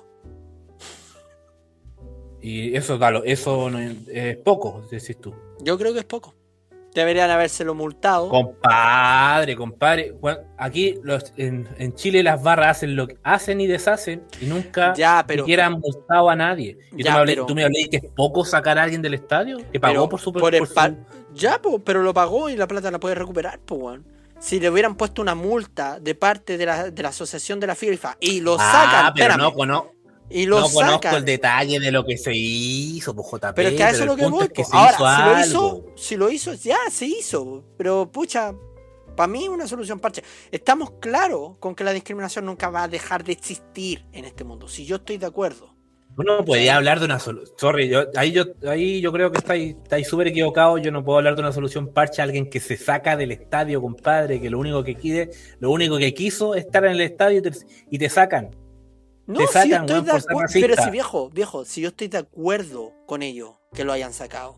Y eso, dalo, eso no es, es poco, decís tú. Yo creo que es poco. Deberían habérselo multado. Compadre, compadre. Aquí los, en, en Chile las barras hacen lo que hacen y deshacen y nunca Ya, pero- siquiera han multado a nadie. Y Ya, tú, me hablé, pero- tú me hablé que es poco sacar a alguien del estadio, que pagó Pero por su, por por su- Ya, po, pero lo pagó y la plata la puede recuperar, pues. Si le hubieran puesto una multa de parte de la, de la asociación de la FIFA y lo Ah, sacan, pero espérame, no, cono- y lo no conozco el detalle de lo que se hizo, pues JP. Pero es que a eso es lo que voy. es que Ahora, si lo hizo, si lo hizo, ya se hizo. Pero pucha, Para mí una solución parche. Estamos claros con que la discriminación nunca va a dejar de existir en este mundo. Si yo estoy de acuerdo. Uno podía hablar de una solución. Sorry, yo, ahí, yo, ahí yo creo que estáis súper equivocados. Yo no puedo hablar de una solución parche a alguien que se saca del estadio, compadre, que lo único que quiere, lo único que quiso es estar en el estadio y te, y te sacan. No, Te si yo estoy weón, de acuerdo. Pero si viejo, viejo, si yo estoy de acuerdo con ello, que lo hayan sacado.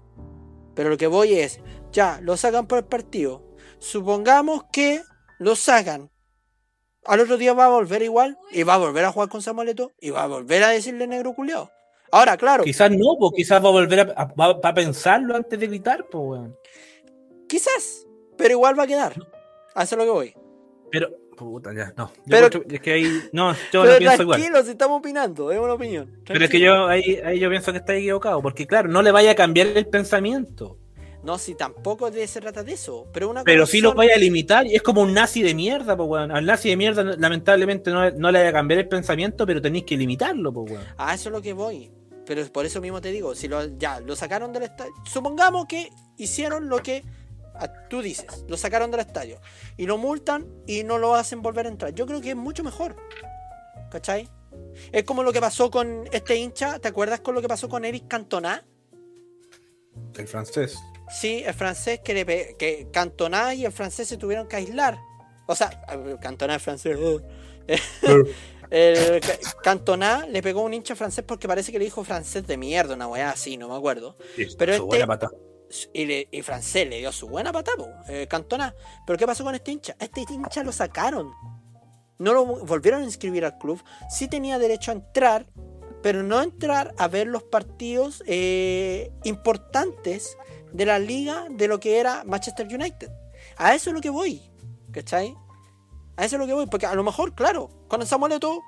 Pero lo que voy es, ya, lo sacan por el partido. Supongamos que lo sacan. Al otro día va a volver igual y va a volver a jugar con Samuel Eto'o y va a volver a decirle negro culiao. Ahora, claro, Quizás no, pues quizás va a volver a, a- va- a pensarlo antes de gritar, pues, weón. quizás, pero igual va a quedar. Es lo que voy. Pero, puta, ya, no. Yo Pero- encuentro- es que ahí, no, yo no pienso igual. tranquilo, si estamos opinando, es una opinión. Pero es que yo ahí, ahí yo pienso que está equivocado, porque claro, no le vaya a cambiar el pensamiento, No, si tampoco se trata de eso. Pero una pero sí lo vaya a limitar, y es como un nazi de mierda, pues weón. Al nazi de mierda lamentablemente no, no le vaya a cambiar el pensamiento, pero tenéis que limitarlo, pues weón. A eso es lo que voy. Pero por eso mismo te digo, si lo, ya lo sacaron del estadio, supongamos que hicieron lo que tú dices, lo sacaron del estadio y lo multan y no lo hacen volver a entrar. Yo creo que es mucho mejor. ¿Cachai? Es como lo que pasó con este hincha, ¿te acuerdas con lo que pasó con Eric Cantona? El francés. Sí, el francés que, le que Cantona y el francés se tuvieron que aislar. O sea, Cantona es francés. uh. El Ca- Cantona le pegó a un hincha francés porque parece que le dijo francés de mierda, una weá así, no me acuerdo. Pero este- buena pata. Y, francés le dio su buena patada, po, eh, Cantona. Pero ¿qué pasó con este hincha? Este hincha lo sacaron. No lo volvieron a inscribir al club. Sí tenía derecho a entrar, pero no entrar a ver los partidos eh, importantes de la liga de lo que era Manchester United. A eso es lo que voy. ¿Cachai? A eso es lo que voy. Porque a lo mejor, claro, con el Samuel Eto'o,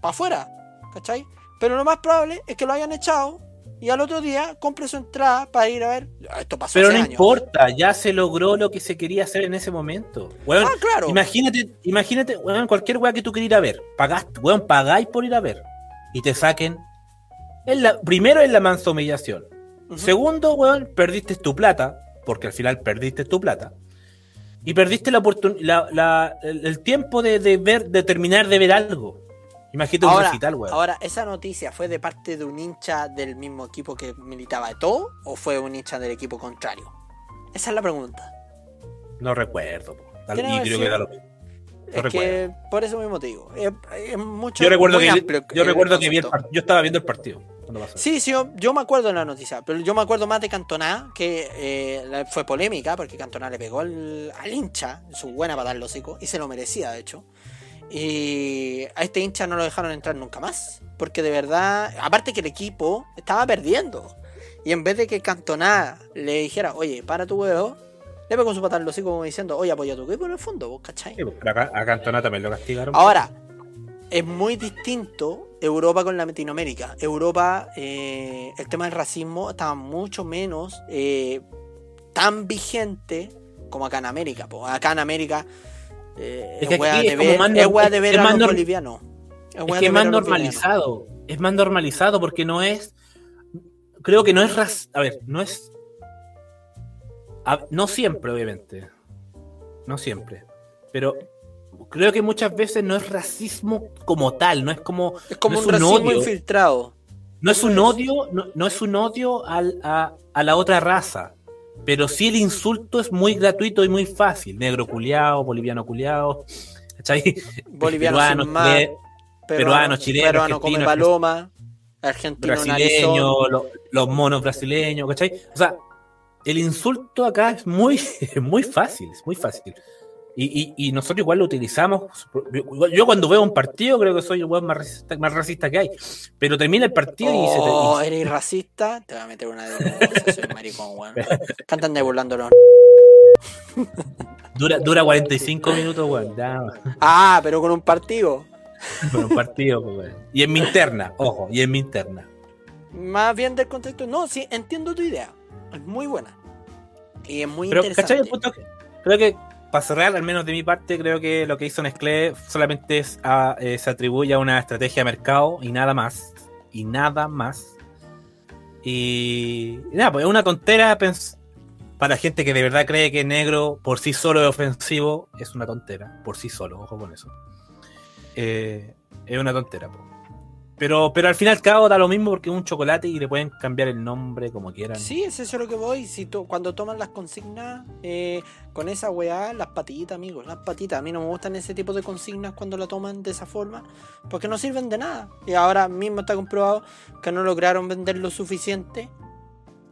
para afuera. ¿Cachai? Pero lo más probable es que lo hayan echado y al otro día compre su entrada para ir a ver. Esto pasó Pero hace no años. importa, ya se logró lo que se quería hacer en ese momento. Weón, Ah, claro. Imagínate, imagínate, weón, cualquier weá que tú quieras ir a ver. Pagaste, weón, pagáis por ir a ver. Y te saquen. La, primero es la mansa humillación. Segundo, weón, perdiste tu plata, porque al final perdiste tu plata. Y perdiste la oportunidad, el, el tiempo de, de ver, de terminar de ver algo. Imagínate un Ahora, recital, weón. ahora, ¿esa noticia fue de parte de un hincha del mismo equipo que militaba todo o fue un hincha del equipo contrario? Esa es la pregunta. No recuerdo. Tal- ¿Qué no y creo que da lo- es recuerdo. que por eso mismo te digo. Es, es mucho, Yo recuerdo que, amplio yo el recuerdo que vi el yo estaba viendo el partido. pasó. Sí, sí, yo, yo me acuerdo de la noticia, pero yo me acuerdo más de Cantona, que eh, fue polémica, porque Cantona le pegó al, al hincha, su buena patada al hocico, y se lo merecía, de hecho. Y a este hincha no lo dejaron entrar nunca más, porque de verdad, aparte que el equipo estaba perdiendo. Y en vez de que Cantona le dijera, oye, para tu huevo, le pegó su patada al hocico como diciendo, oye, apoya tu equipo en el fondo, ¿vos cachai? Sí, pues, a Cantona también lo castigaron. Ahora, es muy distinto Europa con Latinoamérica. Europa, eh, el tema del racismo estaba mucho menos eh, tan vigente como acá en América. po. Acá en América eh, Es que es aquí de es como ver, más es wea de ver es a más los nor- bolivianos. es que de es más bolivianos. normalizado. Es más normalizado porque no es. Creo que no es. ras- A ver, no es. a- no siempre, obviamente. No siempre. Pero creo que muchas veces no es racismo como tal. No es como. Es como no un racismo odio. infiltrado. No es un odio, no, no es un odio al- a, a la otra raza. Pero sí el insulto es muy gratuito y muy fácil. Negro culiao, boliviano culiao. ¿Cachai? Boliviano Peruano, sin chile- peruano, chileno, peruano come paloma, argentino brasileño, lo- los monos brasileños, ¿cachai? O sea, el insulto acá es muy, muy fácil, es muy fácil. Y, y- y nosotros igual lo utilizamos. Yo, cuando veo un partido creo que soy el weón más racista, más racista que hay. Pero termina el partido y se te- Oh, eres racista, te voy a meter una denuncia, soy maricón, weón. Cantan de burlándolo. dura, dura 45 minutos, weón. Ah, pero con un partido. con un partido, pues, weón. Y en mi interna, ojo, y en mi interna. Más bien del contexto. No, sí, entiendo tu idea. Es muy buena. Y es muy Pero, ¿cachai? interesante. El punto que- creo que, para cerrar, al menos de mi parte, creo que lo que hizo Nestlé solamente es a- eh, se atribuye a una estrategia de mercado y nada más. Y nada más. Y, nada, pues es una tontera para gente que de verdad cree que negro por sí solo es ofensivo, es una tontera. Por sí solo, ojo con eso. Eh, es una tontera. po. Pero, pero al fin y al cabo da lo mismo porque es un chocolate y le pueden cambiar el nombre como quieran. Sí, es eso lo que voy. Si tú- cuando toman las consignas eh, con esa weá, las patitas, amigos, las patitas. A mí no me gustan ese tipo de consignas cuando la toman de esa forma, porque no sirven de nada. Y ahora mismo está comprobado que no lograron vender lo suficiente.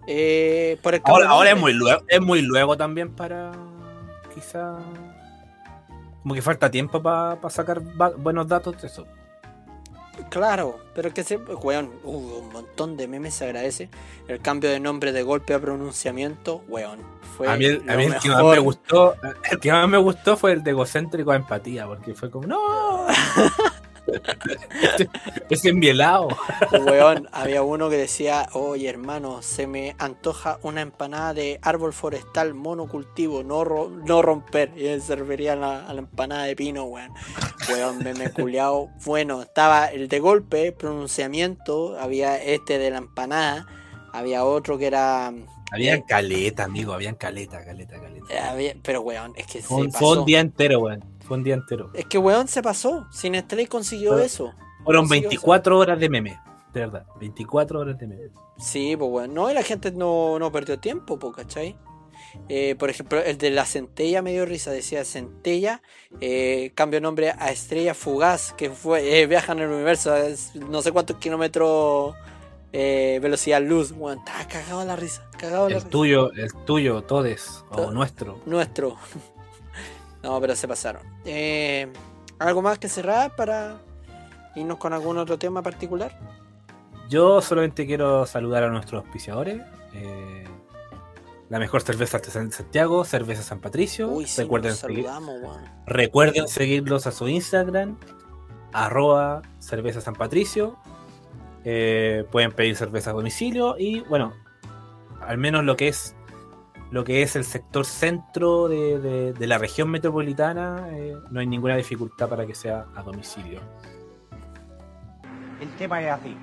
eh, por el Ahora, es muy luego, es muy luego también para quizá como que falta tiempo para sacar va- buenos datos de eso. Claro, pero que se. Weón, hubo un montón de memes, se agradece. El cambio de nombre de golpe a pronunciamiento, weón. Fue a mí, el, a mí el que más me gustó, el que más me gustó fue el de egocéntrico a empatía, porque fue como no Ese- ese envielado. Weón, había uno que decía, oye hermano, se me antoja una empanada de árbol forestal monocultivo, no, ro- no romper. Y él se refería a la, a la empanada de pino, weón. Weón, meme culiao. Bueno, estaba el de golpe, pronunciamiento, había este de la empanada, había otro que era... Habían eh, caleta, amigo, habían caleta, caleta, caleta. eh, había- pero weón, es que Fue se un, fue un día entero, weón. Fue un día entero. Es que weón se pasó. Sin Estrella consiguió eso. Fueron consiguió 24 horas de meme, de verdad. 24 horas de meme. Sí, pues bueno, no, y la gente no, no perdió tiempo, pues, ¿cachai? Eh, por ejemplo, el de la centella me dio risa, decía centella, eh, cambio nombre a estrella fugaz, que fue, eh, viaja en el universo, es no sé cuántos kilómetros eh, velocidad luz, weón, estaba cagado la risa, cagado la El risa. tuyo, el tuyo, todes, o nuestro. Nuestro. No, pero se pasaron. Eh, ¿Algo más que cerrar para irnos con algún otro tema particular? Yo solamente quiero saludar a nuestros auspiciadores. eh, la mejor cerveza artesanal de Santiago, Cerveza San Patricio. Uy, sí, recuerden, seguir- recuerden seguirlos a su Instagram, arroba Cerveza San Patricio. Eh, pueden pedir cerveza a domicilio y bueno, al menos lo que es lo que es el sector centro de, de- de la región metropolitana, eh, no hay ninguna dificultad para que sea a domicilio. El tema es así.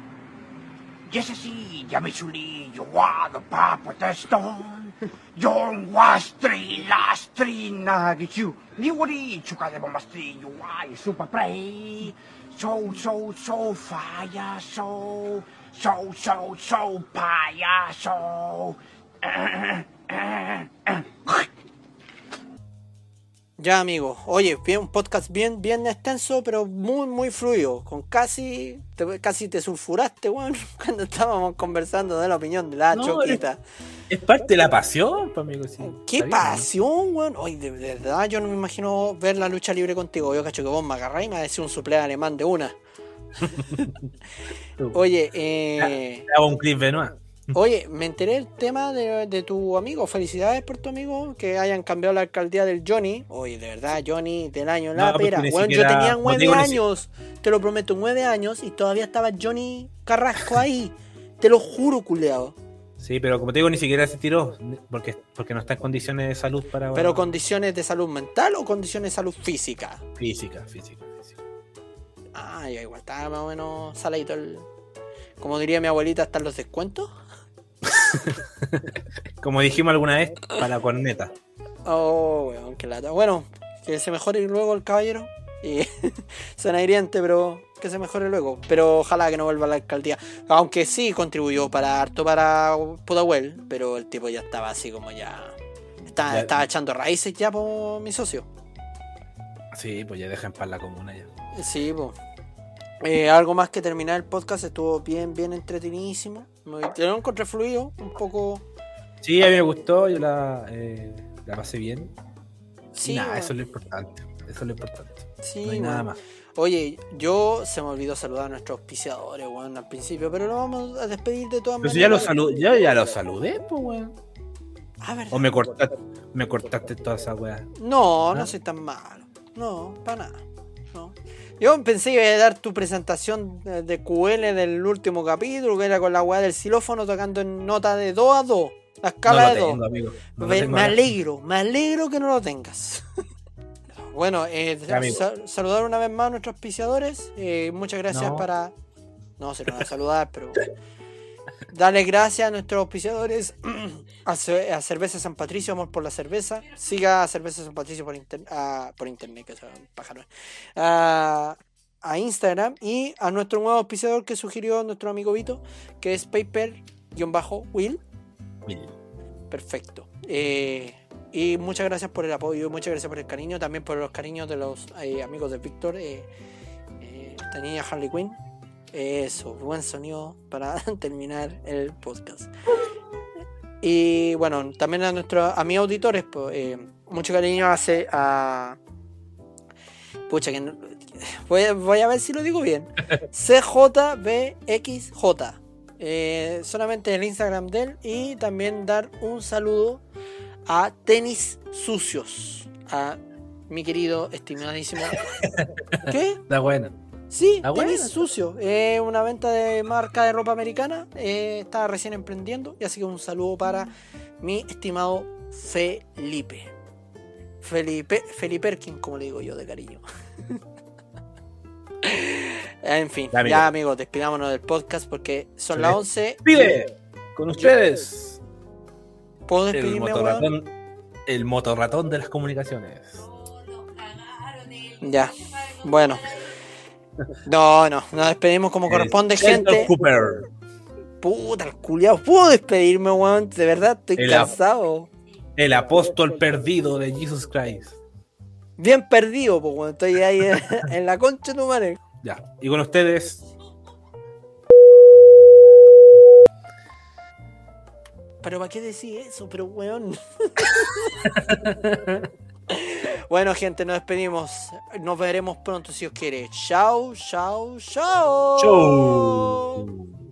Y ese sí, ya me chulí, yo guado papo testón. Yo guastri, lastri, nagichu. Ni wari, chuka de bombastri, yo guay, super play. So, so, so, fire, so. So, so, so, payaso. Ya, amigo. Oye, bien, un podcast bien, bien extenso, pero muy, muy fluido. Con casi, te, casi te sulfuraste, weón, cuando estábamos conversando de la opinión de la No, choquita. Es parte de la pasión, pues, amigo. sí. Qué bien, ¿no? pasión, weón. Oye, de, de verdad, yo no me imagino ver la lucha libre contigo. Yo cacho que vos me agarráis y me decís un suple alemán de una. Oye, eh, Hago un clip Benoit. Oye, me enteré del tema de, de tu amigo. Felicidades por tu amigo que hayan cambiado la alcaldía del Johnny. Oye, de verdad, Johnny del año No, la porque pera. ni Bueno, yo tenía no nueve si- años. Te lo prometo, nueve años y todavía estaba Johnny Carrasco ahí. Te lo juro, culeado. Sí, pero como te digo, ni siquiera se tiró porque, porque no está en condiciones de salud para. Pero condiciones de salud mental o condiciones de salud física. Física, física, física. Ah, igual estaba más o menos saladito el. Como diría mi abuelita, ¿están los descuentos? Como dijimos alguna vez, para corneta. Oh, weón, qué lata. Bueno, que se mejore luego el caballero. Y suena hiriente, pero que se mejore luego. Pero ojalá que no vuelva a la alcaldía. Aunque sí contribuyó para harto para Pudahuel, pero el tipo ya estaba así como ya. Estaba, Ya- estaba echando raíces ya por mi socio. Sí, pues ya deja en paz la comuna ya. Sí, pues. algo más que terminar el podcast, estuvo bien, bien entretenidísimo. Muy- Yo lo encontré fluido, un poco. Sí, a mí me gustó, yo la, eh, la pasé bien. Sí, y nada, eso es lo importante. Eso es lo importante. Sí, no hay nada más. Oye, yo se me olvidó saludar a nuestros auspiciadores, weón, al principio, pero lo vamos a despedir de todas Pero si ya lo maneras. yo ya lo saludé, pues weón. Ah, ¿verdad? O me cortaste, me cortaste toda esa weá. No, no ¿Ah? soy tan malo. No, para nada. Yo pensé que iba a dar tu presentación de de QL del último capítulo, que era con la weá del xilófono tocando en nota de 2 a 2. La No escala lo de 2. tengo, amigo. No lo Me, tengo me acá. alegro, me alegro que no lo tengas. bueno, eh, saludar una vez más a nuestros auspiciadores. eh, muchas gracias No. para. No, se lo van a saludar, pero. Darle gracias a nuestros auspiciadores, a, Ce- a Cerveza San Patricio, amor por la cerveza. Siga a Cerveza San Patricio por, inter- por internet, que es un pájaro. Ah, a Instagram y a nuestro nuevo auspiciador que sugirió nuestro amigo Vito, que es Paper-Will. Perfecto. Eh, y muchas gracias por el apoyo, muchas gracias por el cariño, también por los cariños de los eh, amigos de Víctor, eh, eh, esta niña Harley Quinn. Eso, buen sonido para terminar el podcast. Y bueno, también a nuestros a mis auditores, pues, eh, mucho cariño hace a. Pucha, que no- voy, a- voy a ver si lo digo bien. CJBXJ. Eh, solamente el Instagram de él. Y también dar un saludo a Tenis Sucios. A mi querido, estimadísimo. ¿Qué? Está bueno. Sí, Ah, tenis bueno. sucio. Es una venta de marca de ropa americana. eh, está recién emprendiendo. Y así que un saludo para mi estimado Felipe. Felipe, Feliperkin, como le digo yo de cariño. en fin, Ya, amigo. ya amigos, despidámonos del podcast porque son las les 11. Pide con ustedes ¿Puedo el despedirme, motorratón, el motorratón de las comunicaciones. Ya, bueno. No, no, nos despedimos como corresponde, El Sheldon gente. Cooper. Puta, el culiao. ¿Puedo despedirme, weón? De verdad, estoy El- cansado. El apóstol perdido de Jesus Christ. Bien perdido, pues, weón. Estoy ahí en, en la concha de tu madre. Ya. Y con ustedes, Pero ¿para qué decir eso? Pero, weón. Bueno, gente, nos despedimos. Nos veremos pronto si os quiere. Chao, chao, chao. Chao.